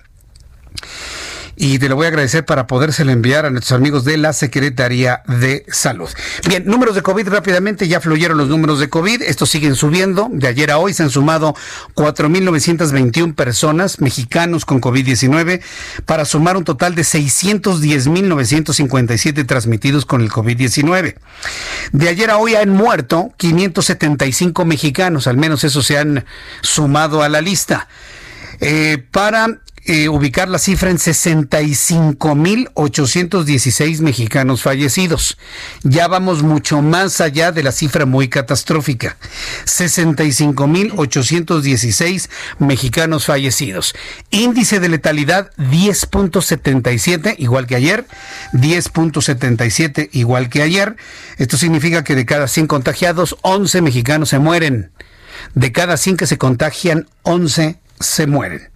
y te lo voy a agradecer para podérselo enviar a nuestros amigos de la Secretaría de Salud. Bien, números de COVID rápidamente, ya fluyeron los números de COVID, estos siguen subiendo, de ayer a hoy se han sumado 4.921 personas mexicanos con COVID-19 para sumar un total de 610.957 transmitidos con el COVID-19. De ayer a hoy han muerto 575 mexicanos, al menos esos se han sumado a la lista. Eh, para ubicar la cifra en 65.816 mexicanos fallecidos. Ya vamos mucho más allá de la cifra muy catastrófica. 65.816 mexicanos fallecidos. Índice de letalidad 10.77, igual que ayer. 10.77, igual que ayer. Esto significa que de cada 100 contagiados, 11 mexicanos se mueren. De cada 100 que se contagian, 11 se mueren.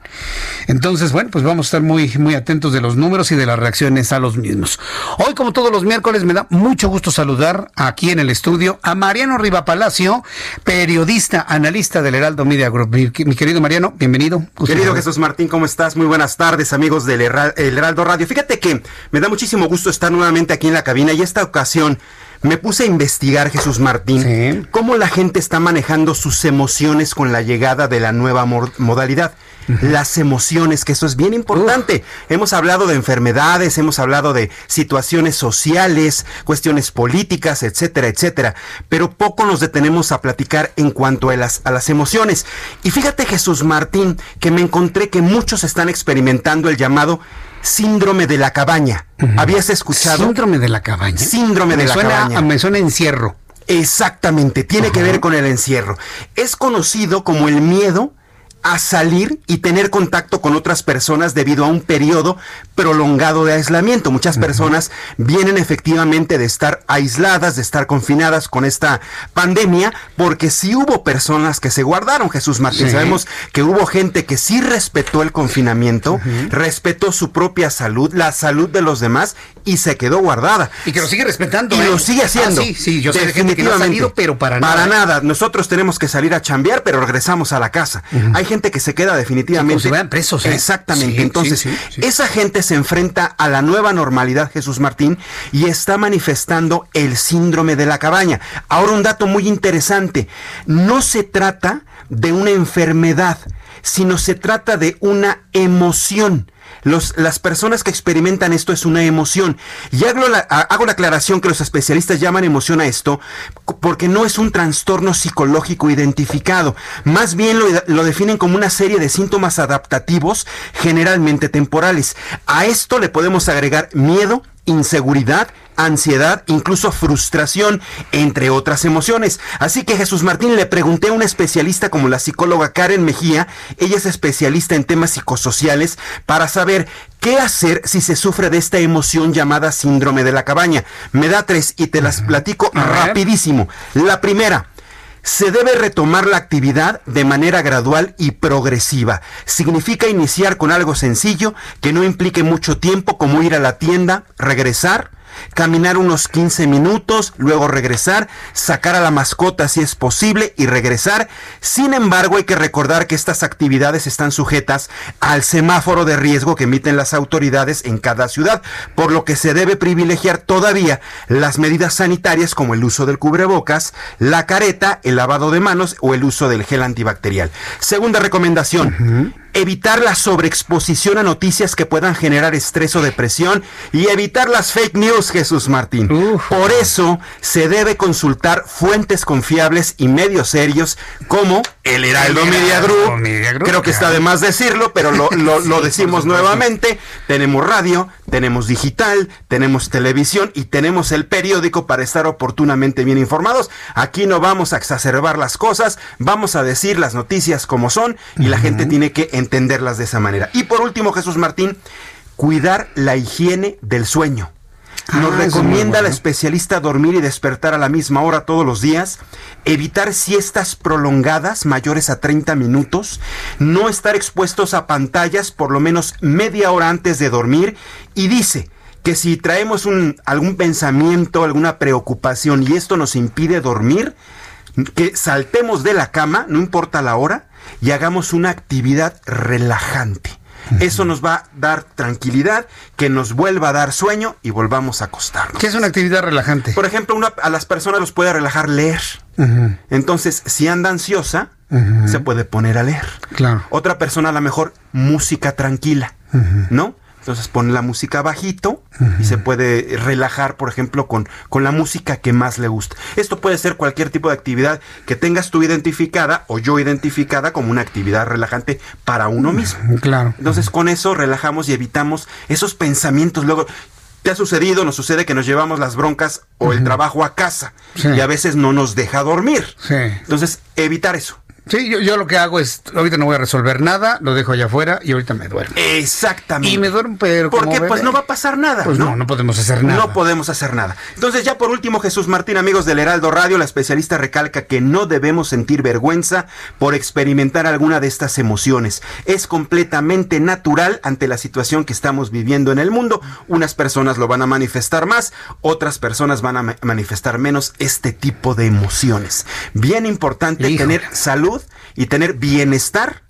Entonces, bueno, pues vamos a estar muy, muy atentos de los números y de las reacciones a los mismos. Hoy, como todos los miércoles, me da mucho gusto saludar aquí en el estudio a Mariano Riva Palacio, periodista, analista del Heraldo Media Group. Mi, querido Mariano, bienvenido. Querido Jesús Martín, ¿cómo estás? Muy buenas tardes, amigos del Heraldo Radio. Fíjate que me da muchísimo gusto estar nuevamente aquí en la cabina y esta ocasión me puse a investigar, Jesús Martín, cómo la gente está manejando sus emociones con la llegada de la nueva modalidad las emociones, que eso es bien importante. Hemos hablado de enfermedades, hemos hablado de situaciones sociales, cuestiones políticas, etcétera, etcétera, pero poco nos detenemos a platicar en cuanto a las, a las emociones. Y fíjate Jesús Martín, que me encontré que muchos están experimentando el llamado síndrome de la cabaña. ¿Habías escuchado? Síndrome de la cabaña. Síndrome de la cabaña. Me suena encierro. Exactamente, tiene que ver con el encierro. Es conocido como el miedo a salir y tener contacto con otras personas debido a un periodo prolongado de aislamiento. Muchas personas vienen efectivamente de estar aisladas, de estar confinadas con esta pandemia, porque sí hubo personas que se guardaron, Jesús Martín. Sabemos que hubo gente que sí respetó el confinamiento, respetó su propia salud, la salud de los demás y se quedó guardada. Y que lo sigue respetando. Y lo ¿eh? sigue haciendo. Ah, sí, sí, yo sé gente que no ha salido, pero para nada. Para nada. Nosotros tenemos que salir a chambear, pero regresamos a la casa. Hay gente que se queda definitivamente. como si presos. ¿eh? Exactamente. Entonces, esa gente se enfrenta a la nueva normalidad, Jesús Martín, y está manifestando el síndrome de la cabaña. Ahora un dato muy interesante. No se trata de una enfermedad, sino se trata de una emoción las personas que experimentan esto es una emoción. Y hago la, hago la aclaración que los especialistas llaman emoción a esto porque no es un trastorno psicológico identificado. Más bien lo, lo definen como una serie de síntomas adaptativos generalmente temporales. A esto le podemos agregar miedo, inseguridad, ansiedad, incluso frustración, entre otras emociones. Así que Jesús Martín le pregunté a una especialista como la psicóloga Karen Mejía, ella es especialista en temas psicosociales, para saber qué hacer si se sufre de esta emoción llamada síndrome de la cabaña. Me da tres y te las platico rapidísimo. La primera, se debe retomar la actividad de manera gradual y progresiva. Significa iniciar con algo sencillo que no implique mucho tiempo como ir a la tienda, regresar, caminar unos 15 minutos, luego regresar, sacar a la mascota si es posible y regresar. Sin embargo, hay que recordar que estas actividades están sujetas al semáforo de riesgo que emiten las autoridades en cada ciudad, por lo que se debe privilegiar todavía las medidas sanitarias como el uso del cubrebocas, la careta, el lavado de manos o el uso del gel antibacterial. Segunda recomendación, evitar la sobreexposición a noticias que puedan generar estrés o depresión y evitar las fake news, Jesús Martín. Por eso se debe consultar fuentes confiables y medios serios como el Heraldo Media Group. Creo que está de más decirlo, pero lo, <laughs> lo- lo decimos nuevamente. Tenemos radio, tenemos digital, tenemos televisión y tenemos el periódico para estar oportunamente bien informados. Aquí no vamos a exacerbar las cosas, vamos a decir las noticias como son y la gente tiene que entenderlas de esa manera. Y por último, Jesús Martín, cuidar la higiene del sueño. Nos Ah, muy recomienda la bueno. especialista dormir y despertar a la misma hora todos los días, evitar siestas prolongadas mayores a 30 minutos, no estar expuestos a pantallas por lo menos media hora antes de dormir y dice que si traemos un, algún pensamiento, alguna preocupación y esto nos impide dormir, que saltemos de la cama, no importa la hora, y hagamos una actividad relajante. Eso nos va a dar tranquilidad, que nos vuelva a dar sueño y volvamos a acostarnos. ¿Qué es una actividad relajante? Por ejemplo, una- a las personas los puede relajar leer. Entonces, si anda ansiosa, se puede poner a leer. Claro. Otra persona a lo mejor música tranquila. ¿no? Entonces pone la música bajito y se puede relajar, por ejemplo, con, con la música que más le gusta. Esto puede ser cualquier tipo de actividad que tengas tú identificada o yo identificada como una actividad relajante para uno mismo. Claro. Entonces con eso relajamos y evitamos esos pensamientos luego. ¿Te ha sucedido? Nos sucede que nos llevamos las broncas o el trabajo a casa Sí. y a veces no nos deja dormir. Sí. Entonces, evitar eso. Sí, yo, yo lo que hago es, ahorita no voy a resolver nada, lo dejo allá afuera y ahorita me duermo. Exactamente. Y me duermo, pero Porque como pues no va a pasar nada. Pues no, no podemos hacer nada. No podemos hacer nada. Entonces, ya por último, Jesús Martín, amigos del Heraldo Radio, la especialista recalca que no debemos sentir vergüenza por experimentar alguna de estas emociones. Es completamente natural ante la situación que estamos viviendo en el mundo. Unas personas lo van a manifestar más, otras personas van a ma- manifestar menos este tipo de emociones. Bien importante Híjole. tener salud y tener bienestar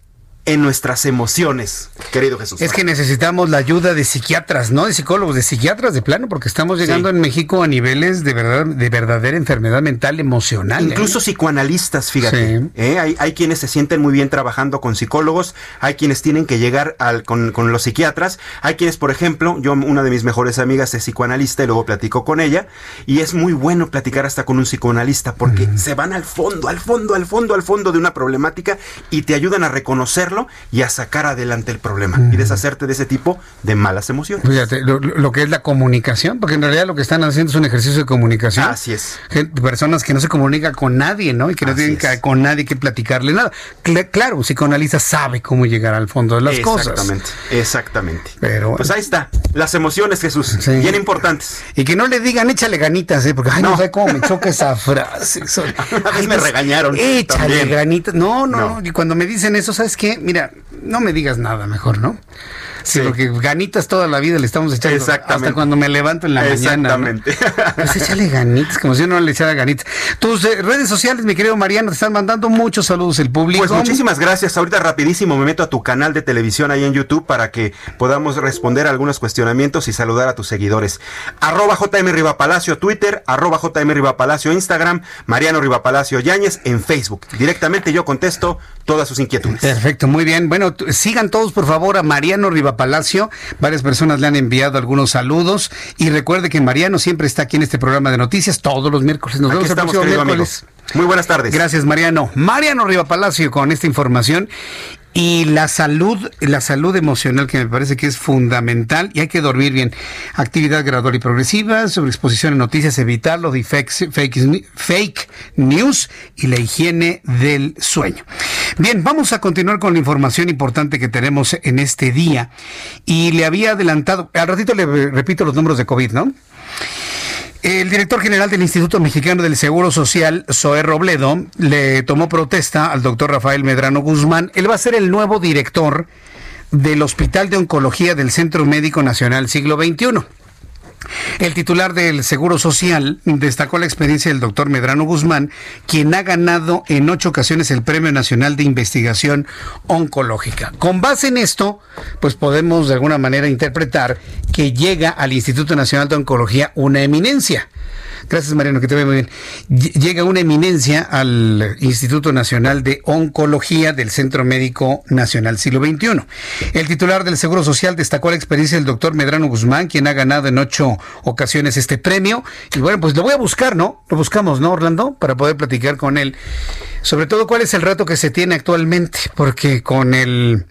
en nuestras emociones, querido Jesús. Es que necesitamos la ayuda de psiquiatras, no de psicólogos, de psiquiatras de plano, porque estamos llegando Sí. en México a niveles de verdad, de verdadera enfermedad mental emocional. ¿eh? Incluso psicoanalistas, fíjate. Sí. ¿eh? Hay, hay quienes se sienten muy bien trabajando con psicólogos, hay quienes tienen que llegar al, con, con los psiquiatras, hay quienes, por ejemplo, yo, una de mis mejores amigas es psicoanalista y luego platico con ella, y es muy bueno platicar hasta con un psicoanalista porque se van al fondo, al fondo, al fondo, al fondo de una problemática y te ayudan a y a sacar adelante el problema y deshacerte de ese tipo de malas emociones. Fíjate, lo, que es la comunicación, porque en realidad lo que están haciendo es un ejercicio de comunicación. Así es. Gente- personas que no se comunican con nadie, ¿no? Y que no tienen que- con nadie que platicarle nada. Cla- claro, un psicoanalista sabe cómo llegar al fondo de las cosas. Exactamente, exactamente. Pero, Pues ahí está, las emociones, Jesús, bien importantes. Y que no le digan échale ganitas, ¿eh? Porque, ay, no, No. sé cómo me choca esa <laughs> frase. Vez Ay, me pues, regañaron Échale también. ganitas. No, no, No. no. Y cuando me dicen eso, ¿sabes qué? Mira, no me digas nada mejor, ¿no? Sí, porque ganitas toda la vida le estamos echando. Exactamente. Hasta cuando me levanto en la mañana. ¿no? Exactamente. <laughs> Pues échale ganitas, como si yo no le echara ganitas. Tus eh, redes sociales, mi querido Mariano, te están mandando muchos saludos el público. Pues muchísimas gracias. Ahorita rapidísimo me meto a tu canal de televisión ahí en YouTube para que podamos responder algunos cuestionamientos y saludar a tus seguidores. Arroba JM Rivapalacio Twitter, arroba JM Rivapalacio Instagram, Mariano Rivapalacio Yáñez en Facebook. Directamente yo contesto todas sus inquietudes. Perfecto, muy bien. Bueno, sigan todos por favor a Mariano Rivapalacio. Varias personas le han enviado algunos saludos. Y recuerde que Mariano siempre está aquí en este programa de noticias todos los miércoles. Nos Aquí vemos el próximo miércoles. amigo. Muy buenas tardes. Gracias, Mariano. Mariano Rivapalacio con esta información. Y la salud, la salud emocional que me parece que es fundamental y hay que dormir bien. Actividad gradual y progresiva, sobreexposición a noticias, evitarlo, de fakes- fake, fake news y la higiene del sueño. Bien, vamos a continuar con la información importante que tenemos en este día. Y le había adelantado, al ratito le repito los números de COVID, ¿no? El director general del Instituto Mexicano del Seguro Social, Zoé Robledo, le tomó protesta al doctor Rafael Medrano Guzmán. Él va a ser el nuevo director del Hospital de Oncología del Centro Médico Nacional Siglo XXI. El titular del Seguro Social destacó la experiencia del doctor Medrano Guzmán, quien ha ganado en ocho ocasiones el Premio Nacional de Investigación Oncológica. Con base en esto, pues podemos de alguna manera interpretar que llega al Instituto Nacional de Oncología una eminencia. Gracias, Mariano, que te veo muy bien. Llega una eminencia al Instituto Nacional de Oncología del Centro Médico Nacional Siglo XXI. El titular del Seguro Social destacó la experiencia del doctor Medrano Guzmán, quien ha ganado en ocho ocasiones este premio. Y bueno, pues lo voy a buscar, ¿no? Lo buscamos, ¿no, Orlando? Para poder platicar con él. Sobre todo, cuál es el reto que se tiene actualmente, porque con el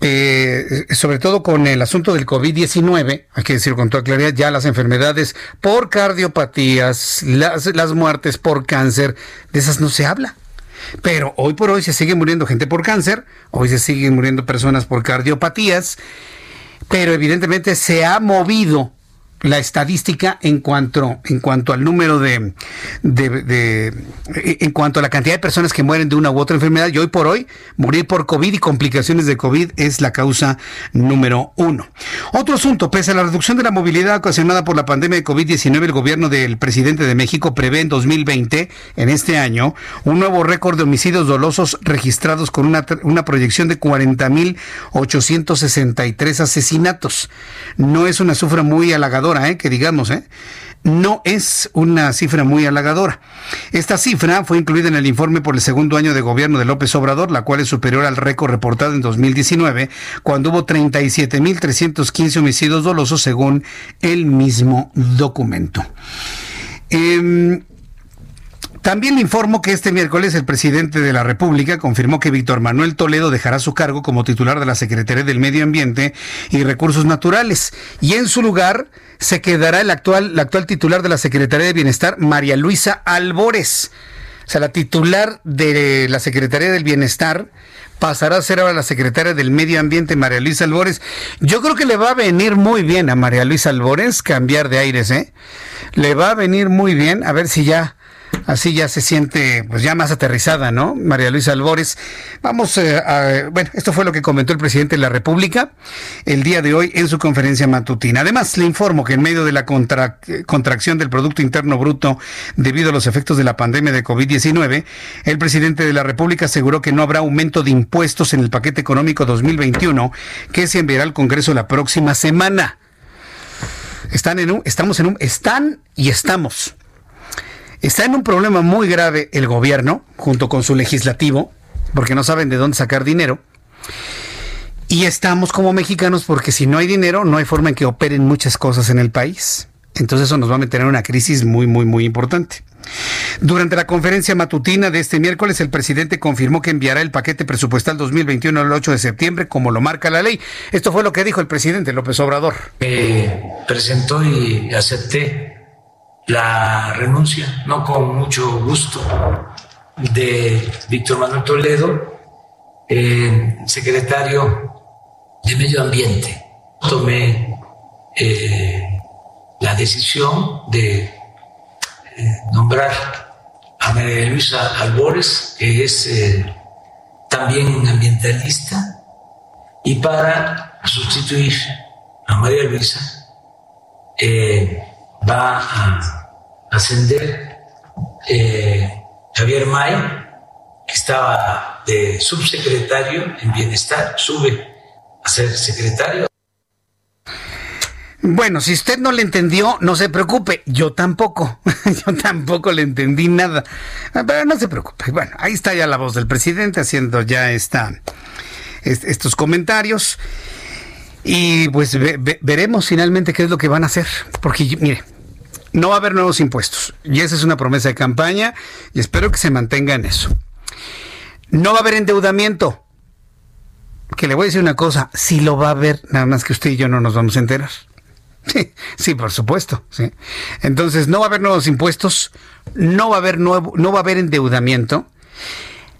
eh, sobre todo con el asunto del COVID-19, hay que decir con toda claridad, ya las enfermedades por cardiopatías, las, las muertes por cáncer, de esas no se habla. Pero hoy por hoy se sigue muriendo gente por cáncer, hoy se siguen muriendo personas por cardiopatías, pero evidentemente se ha movido la estadística en cuanto, en cuanto al número de, de, en cuanto a la cantidad de personas que mueren de una u otra enfermedad. Y hoy por hoy, morir por COVID y complicaciones de COVID es la causa número uno. Otro asunto, pese a la reducción de la movilidad ocasionada por la pandemia de COVID-19, el gobierno del presidente de México prevé en 2020, en este año, un nuevo récord de homicidios dolosos registrados con una, una proyección de 40.863 asesinatos. No es una cifra muy halagadora ¿eh? que digamos, ¿eh? no es una cifra muy halagadora. Esta cifra fue incluida en el informe por el segundo año de gobierno de López Obrador, la cual es superior al récord reportado en 2019, cuando hubo 37.315 homicidios dolosos según el mismo documento. Em, también le informo que este miércoles el presidente de la República confirmó que Víctor Manuel Toledo dejará su cargo como titular de la Secretaría del Medio Ambiente y Recursos Naturales y en su lugar se quedará el actual, la actual titular de la Secretaría de Bienestar, María Luisa Albores. O sea, la titular de la Secretaría del Bienestar pasará a ser ahora la secretaria del Medio Ambiente, María Luisa Albores. Yo creo que le va a venir muy bien a María Luisa Albores cambiar de aires, ¿eh? Le va a venir muy bien, a ver si ya Así ya se siente pues ya más aterrizada, ¿no? María Luisa Albores. Vamos eh, a, bueno, esto fue lo que comentó el presidente de la República el día de hoy en su conferencia matutina. Además, le informo que en medio de la contracción del Producto Interno Bruto debido a los efectos de la pandemia de COVID-19, el presidente de la República aseguró que no habrá aumento de impuestos en el paquete económico 2021 que se enviará al Congreso la próxima semana. Están en un, estamos en un, están y estamos Está en un problema muy grave el gobierno, junto con su legislativo, porque no saben de dónde sacar dinero. Y estamos como mexicanos porque si no hay dinero, no hay forma en que operen muchas cosas en el país. Entonces eso nos va a meter en una crisis muy, muy, muy importante. Durante la conferencia matutina de este miércoles, el presidente confirmó que enviará el paquete presupuestal 2021 el 8 de septiembre, como lo marca la ley. Esto fue lo que dijo el presidente López Obrador. presentó y acepté la renuncia, no con mucho gusto, de Víctor Manuel Toledo, secretario de Medio Ambiente. Tomé eh, la decisión de eh, nombrar a María Luisa Albores, que es eh, también ambientalista, y para sustituir a María Luisa va a ascender eh, Javier May, que estaba de subsecretario en bienestar, sube a ser secretario. Bueno, si usted no le entendió, no se preocupe. Yo tampoco. <laughs> Yo tampoco le entendí nada. Pero no se preocupe. Bueno, ahí está ya la voz del presidente haciendo ya esta, estos comentarios. Y pues veremos finalmente qué es lo que van a hacer. Porque, mire, no va a haber nuevos impuestos. Y esa es una promesa de campaña y espero que se mantenga en eso. No va a haber endeudamiento. Que le voy a decir una cosa, si lo va a haber, nada más que usted y yo no nos vamos a enterar. <laughs> Sí, sí, por supuesto. Sí. Entonces, no va a haber nuevos impuestos, no va a haber nuevo, no va a haber endeudamiento.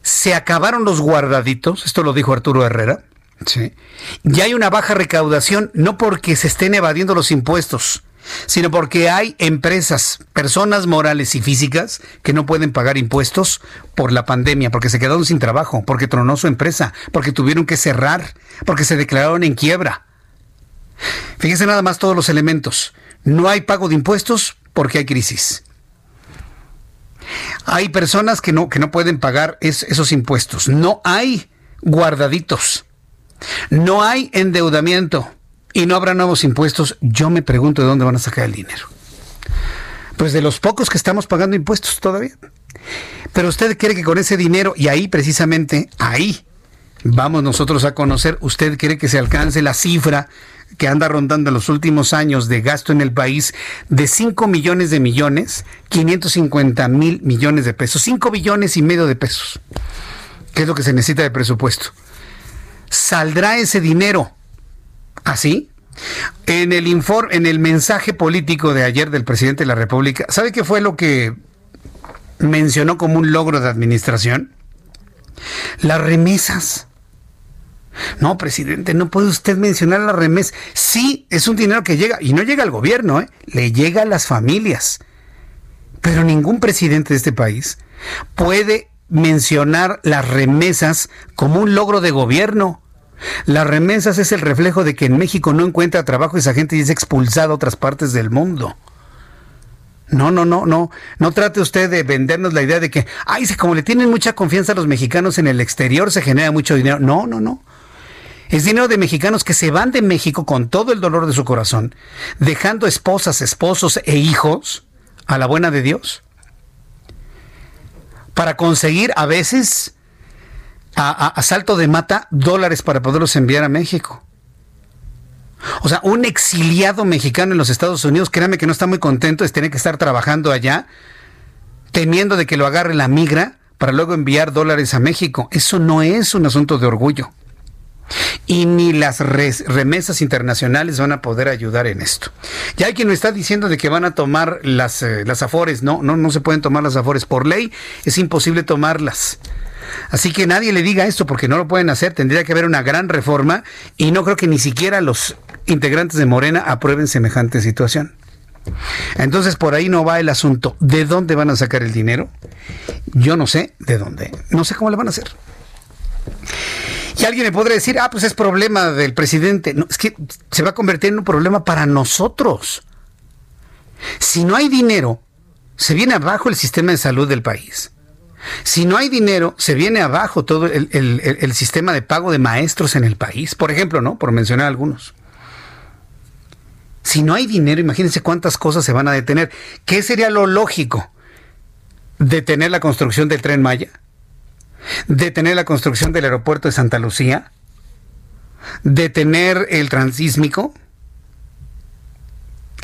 Se acabaron los guardaditos, esto lo dijo Arturo Herrera. Sí. Ya hay una baja recaudación, no porque se estén evadiendo los impuestos, sino porque hay empresas, personas morales y físicas que no pueden pagar impuestos por la pandemia, porque se quedaron sin trabajo, porque tronó su empresa, porque tuvieron que cerrar, porque se declararon en quiebra. Fíjese nada más todos los elementos. No hay pago de impuestos porque hay crisis. Hay personas que no, que no pueden pagar esos impuestos. No hay guardaditos. No hay endeudamiento. Y no habrá nuevos impuestos. Yo me pregunto de dónde van a sacar el dinero. Pues de los pocos que estamos pagando impuestos todavía. Pero usted cree que con ese dinero, y ahí precisamente, ahí vamos nosotros a conocer, usted cree que se alcance la cifra que anda rondando en los últimos años de gasto en el país de 5 millones de millones, 550 mil millones de pesos, 5 billones y medio de pesos, que es lo que se necesita de presupuesto. ¿Saldrá ese dinero así? En el informe, en el mensaje político de ayer del presidente de la República, ¿sabe qué fue lo que mencionó como un logro de administración? Las remesas. No, presidente, no puede usted mencionar la remesa. Sí, es un dinero que llega, y no llega al gobierno, ¿eh? le llega a las familias. Pero ningún presidente de este país puede mencionar las remesas como un logro de gobierno. Las remesas es el reflejo de que en México no encuentra trabajo y esa gente es expulsada a otras partes del mundo. No, no, no, no. No trate usted de vendernos la idea de que, ay, como le tienen mucha confianza a los mexicanos en el exterior, se genera mucho dinero. No, no, no. Es dinero de mexicanos que se van de México con todo el dolor de su corazón, dejando esposas, esposos e hijos a la buena de Dios. Para conseguir a veces a, salto de mata dólares para poderlos enviar a México. O sea, un exiliado mexicano en los Estados Unidos, créame que no está muy contento de tener que estar trabajando allá, temiendo de que lo agarre la migra para luego enviar dólares a México. Eso no es un asunto de orgullo. Y ni las remesas internacionales van a poder ayudar en esto. Ya hay quien me está diciendo de que van a tomar las, eh, las afores. No, no, no se pueden tomar las afores. Por ley es imposible tomarlas. Así que nadie le diga esto porque no lo pueden hacer. Tendría que haber una gran reforma y no creo que ni siquiera los integrantes de Morena aprueben semejante situación. Entonces por ahí no va el asunto. ¿De dónde van a sacar el dinero? Yo no sé de dónde. No sé cómo le van a hacer. Y alguien me podría decir, ah, pues es problema del presidente. No, es que se va a convertir en un problema para nosotros. Si no hay dinero, se viene abajo el sistema de salud del país. Si no hay dinero, se viene abajo todo el, sistema de pago de maestros en el país, por ejemplo, ¿no? Por mencionar algunos. Si no hay dinero, imagínense cuántas cosas se van a detener. ¿Qué sería lo lógico? ¿Detener la construcción del tren Maya? detener la construcción del aeropuerto de Santa Lucía, detener el transísmico,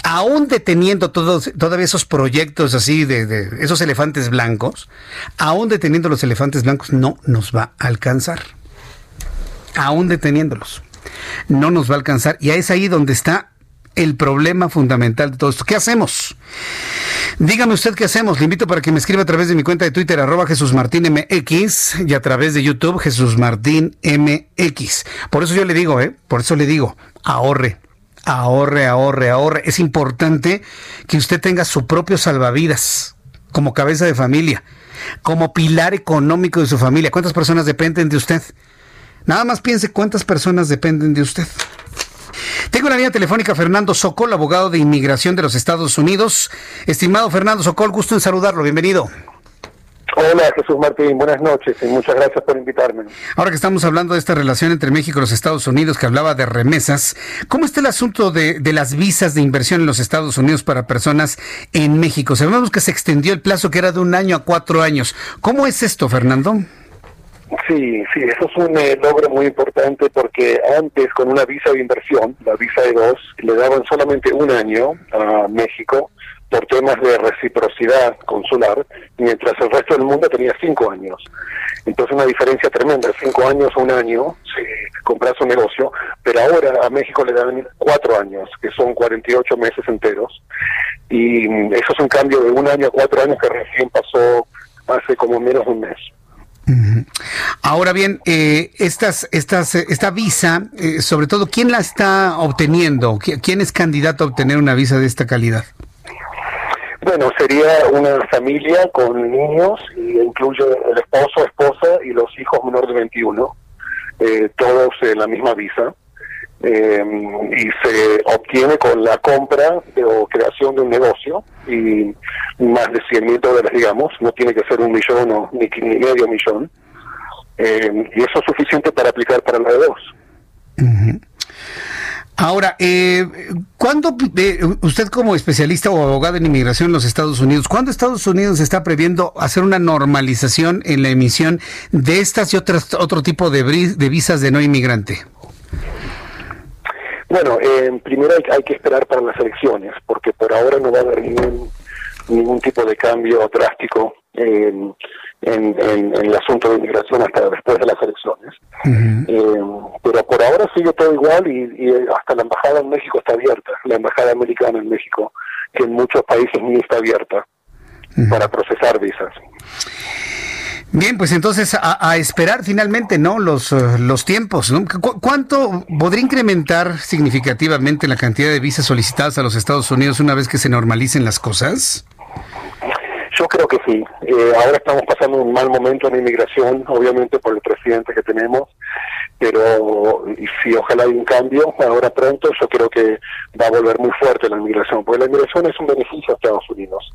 aún deteniendo todos todavía esos proyectos así de, esos elefantes blancos, aún deteniendo los elefantes blancos no nos va a alcanzar. Aún deteniéndolos. No nos va a alcanzar. Y es ahí donde está el problema fundamental de todo esto. ¿Qué hacemos? Dígame usted qué hacemos. Le invito para que me escriba a través de mi cuenta de Twitter, arroba Jesús Martín MX, y a través de YouTube, Jesús Martín MX. Por eso yo le digo, ¿eh? Por eso le digo, ahorre. Ahorre, ahorre, ahorre. Es importante que usted tenga su propio salvavidas como cabeza de familia, como pilar económico de su familia. ¿Cuántas personas dependen de usted? Nada más piense cuántas personas dependen de usted. Tengo la línea telefónica Fernando Socol, abogado de inmigración de los Estados Unidos. Estimado Fernando Socol, gusto en saludarlo. Bienvenido. Hola Jesús Martín, buenas noches y muchas gracias por invitarme. Ahora que estamos hablando de esta relación entre México y los Estados Unidos, que hablaba de remesas, ¿cómo está el asunto de, de las visas de inversión en los Estados Unidos para personas en México? Sabemos que se extendió el plazo que era de un año a cuatro años. ¿Cómo es esto, Fernando? Sí, sí, eso es un eh, logro muy importante porque antes con una visa de inversión, la visa de dos, le daban solamente un año a México por temas de reciprocidad consular, mientras el resto del mundo tenía cinco años. Entonces una diferencia tremenda, cinco años o un año, si compras un negocio, pero ahora a México le dan cuatro años, que son 48 meses enteros, y eso es un cambio de un año a cuatro años que recién pasó hace como menos de un mes. Ahora bien, eh, estas, estas, eh, esta visa, eh, sobre todo, ¿quién la está obteniendo? ¿Quién es candidato a obtener una visa de esta calidad? Bueno, sería una familia con niños y incluye el esposo, esposa y los hijos menores de 21, todos en la misma visa. eh, y se obtiene con la compra o creación de un negocio y más de 100 mil dólares, digamos, no tiene que ser un millón o ni, ni medio millón, eh, y eso es suficiente para aplicar para la de dos. Ahora, eh, ¿cuándo eh, usted como especialista o abogado en inmigración en los Estados Unidos, cuándo Estados Unidos está previendo hacer una normalización en la emisión de estas y otras otro tipo de, de visas de no inmigrante? Bueno, eh, primero hay, que esperar para las elecciones, porque por ahora no va a haber ningún, ningún tipo de cambio drástico en, en, el asunto de inmigración hasta después de las elecciones. Eh, pero por ahora sigue todo igual y, hasta la embajada en México está abierta, la embajada americana en México, que en muchos países ni está abierta para procesar visas. Bien, pues entonces a, esperar finalmente, ¿no? Los, eh, los tiempos, ¿no? ¿Cuánto podría incrementar significativamente la cantidad de visas solicitadas a los Estados Unidos una vez que se normalicen las cosas? Yo creo que sí. Eh, ahora estamos pasando un mal momento en inmigración, obviamente por el presidente que tenemos, pero si ojalá hay un cambio ahora pronto, yo creo que va a volver muy fuerte la inmigración, porque la inmigración es un beneficio a Estados Unidos.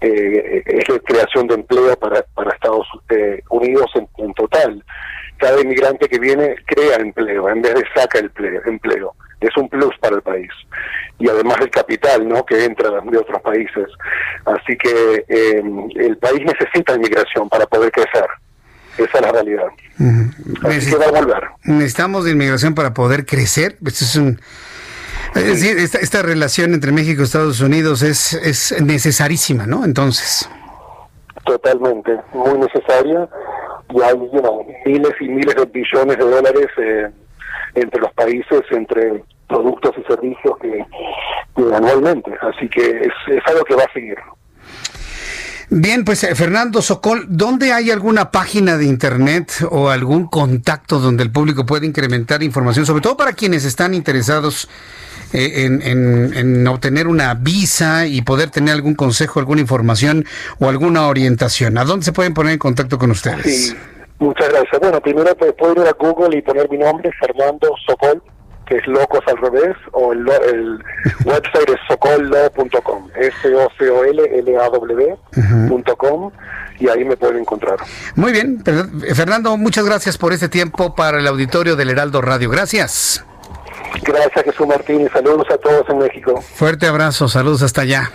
Eh, es la creación de empleo para, para Estados eh, Unidos en, en total. Cada inmigrante que viene crea empleo en vez de saca el empleo es un plus para el país. Y además el capital, ¿no? Que entra de otros países. Así que eh, el país necesita inmigración para poder crecer. Esa es la realidad. Así que va a volver. Necesitamos de inmigración para poder crecer. Pues es un... Es decir, esta, esta, relación entre México y Estados Unidos es, es necesarísima, ¿no? Entonces. Totalmente, muy necesaria. Y hay miles y miles de billones de dólares eh, entre los países, entre productos y servicios que, anualmente. Así que es, es algo que va a seguir. Bien, pues eh, Fernando Socol, ¿dónde hay alguna página de internet o algún contacto donde el público puede incrementar información, sobre todo para quienes están interesados eh, en, en, obtener una visa y poder tener algún consejo, alguna información o alguna orientación? ¿A dónde se pueden poner en contacto con ustedes? Sí. Muchas gracias. Bueno, primero pues, puedo ir a Google y poner mi nombre, Fernando Socol, que es Locos al revés, o el, <laughs> website es socollo.com, S-O-C-O-L-L-A-W.com, y ahí me pueden encontrar. Muy bien, Fernando, muchas gracias por este tiempo para el auditorio del Heraldo Radio. Gracias. Gracias, Jesús Martín, y saludos a todos en México. Fuerte abrazo, saludos hasta allá.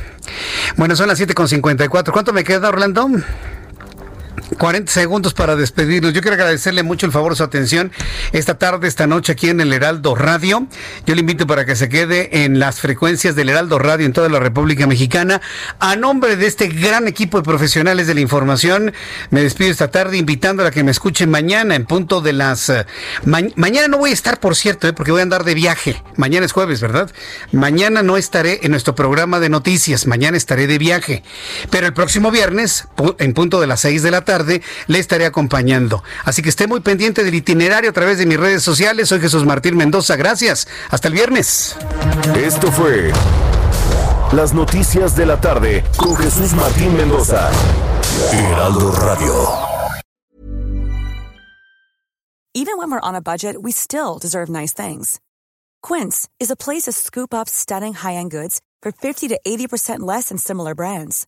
Bueno, son las 7.54. ¿Cuánto me queda, Orlando? 40 segundos para despedirnos. Yo quiero agradecerle mucho el favor su atención esta tarde, esta noche aquí en el Heraldo Radio. Yo le invito para que se quede en las frecuencias del Heraldo Radio en toda la República Mexicana. A nombre de este gran equipo de profesionales de la información, me despido esta tarde invitando a que me escuchen mañana en punto de las... Eh, mañana no voy a estar, por cierto, eh, porque voy a andar de viaje. Mañana es jueves, ¿verdad? Mañana no estaré en nuestro programa de noticias. Mañana estaré de viaje. Pero el próximo viernes, en punto de las 6 de la tarde, le estaré acompañando. Así que esté muy pendiente del itinerario a través de mis redes sociales. Soy Jesús Martín Mendoza. Gracias. Hasta el viernes. Esto fue las noticias de la tarde con Jesús Martín Mendoza. Heraldo Radio. Even when we're on a budget, we still deserve nice things. Quince is a place to scoop up stunning high-end goods for 50 to 80% less than similar brands.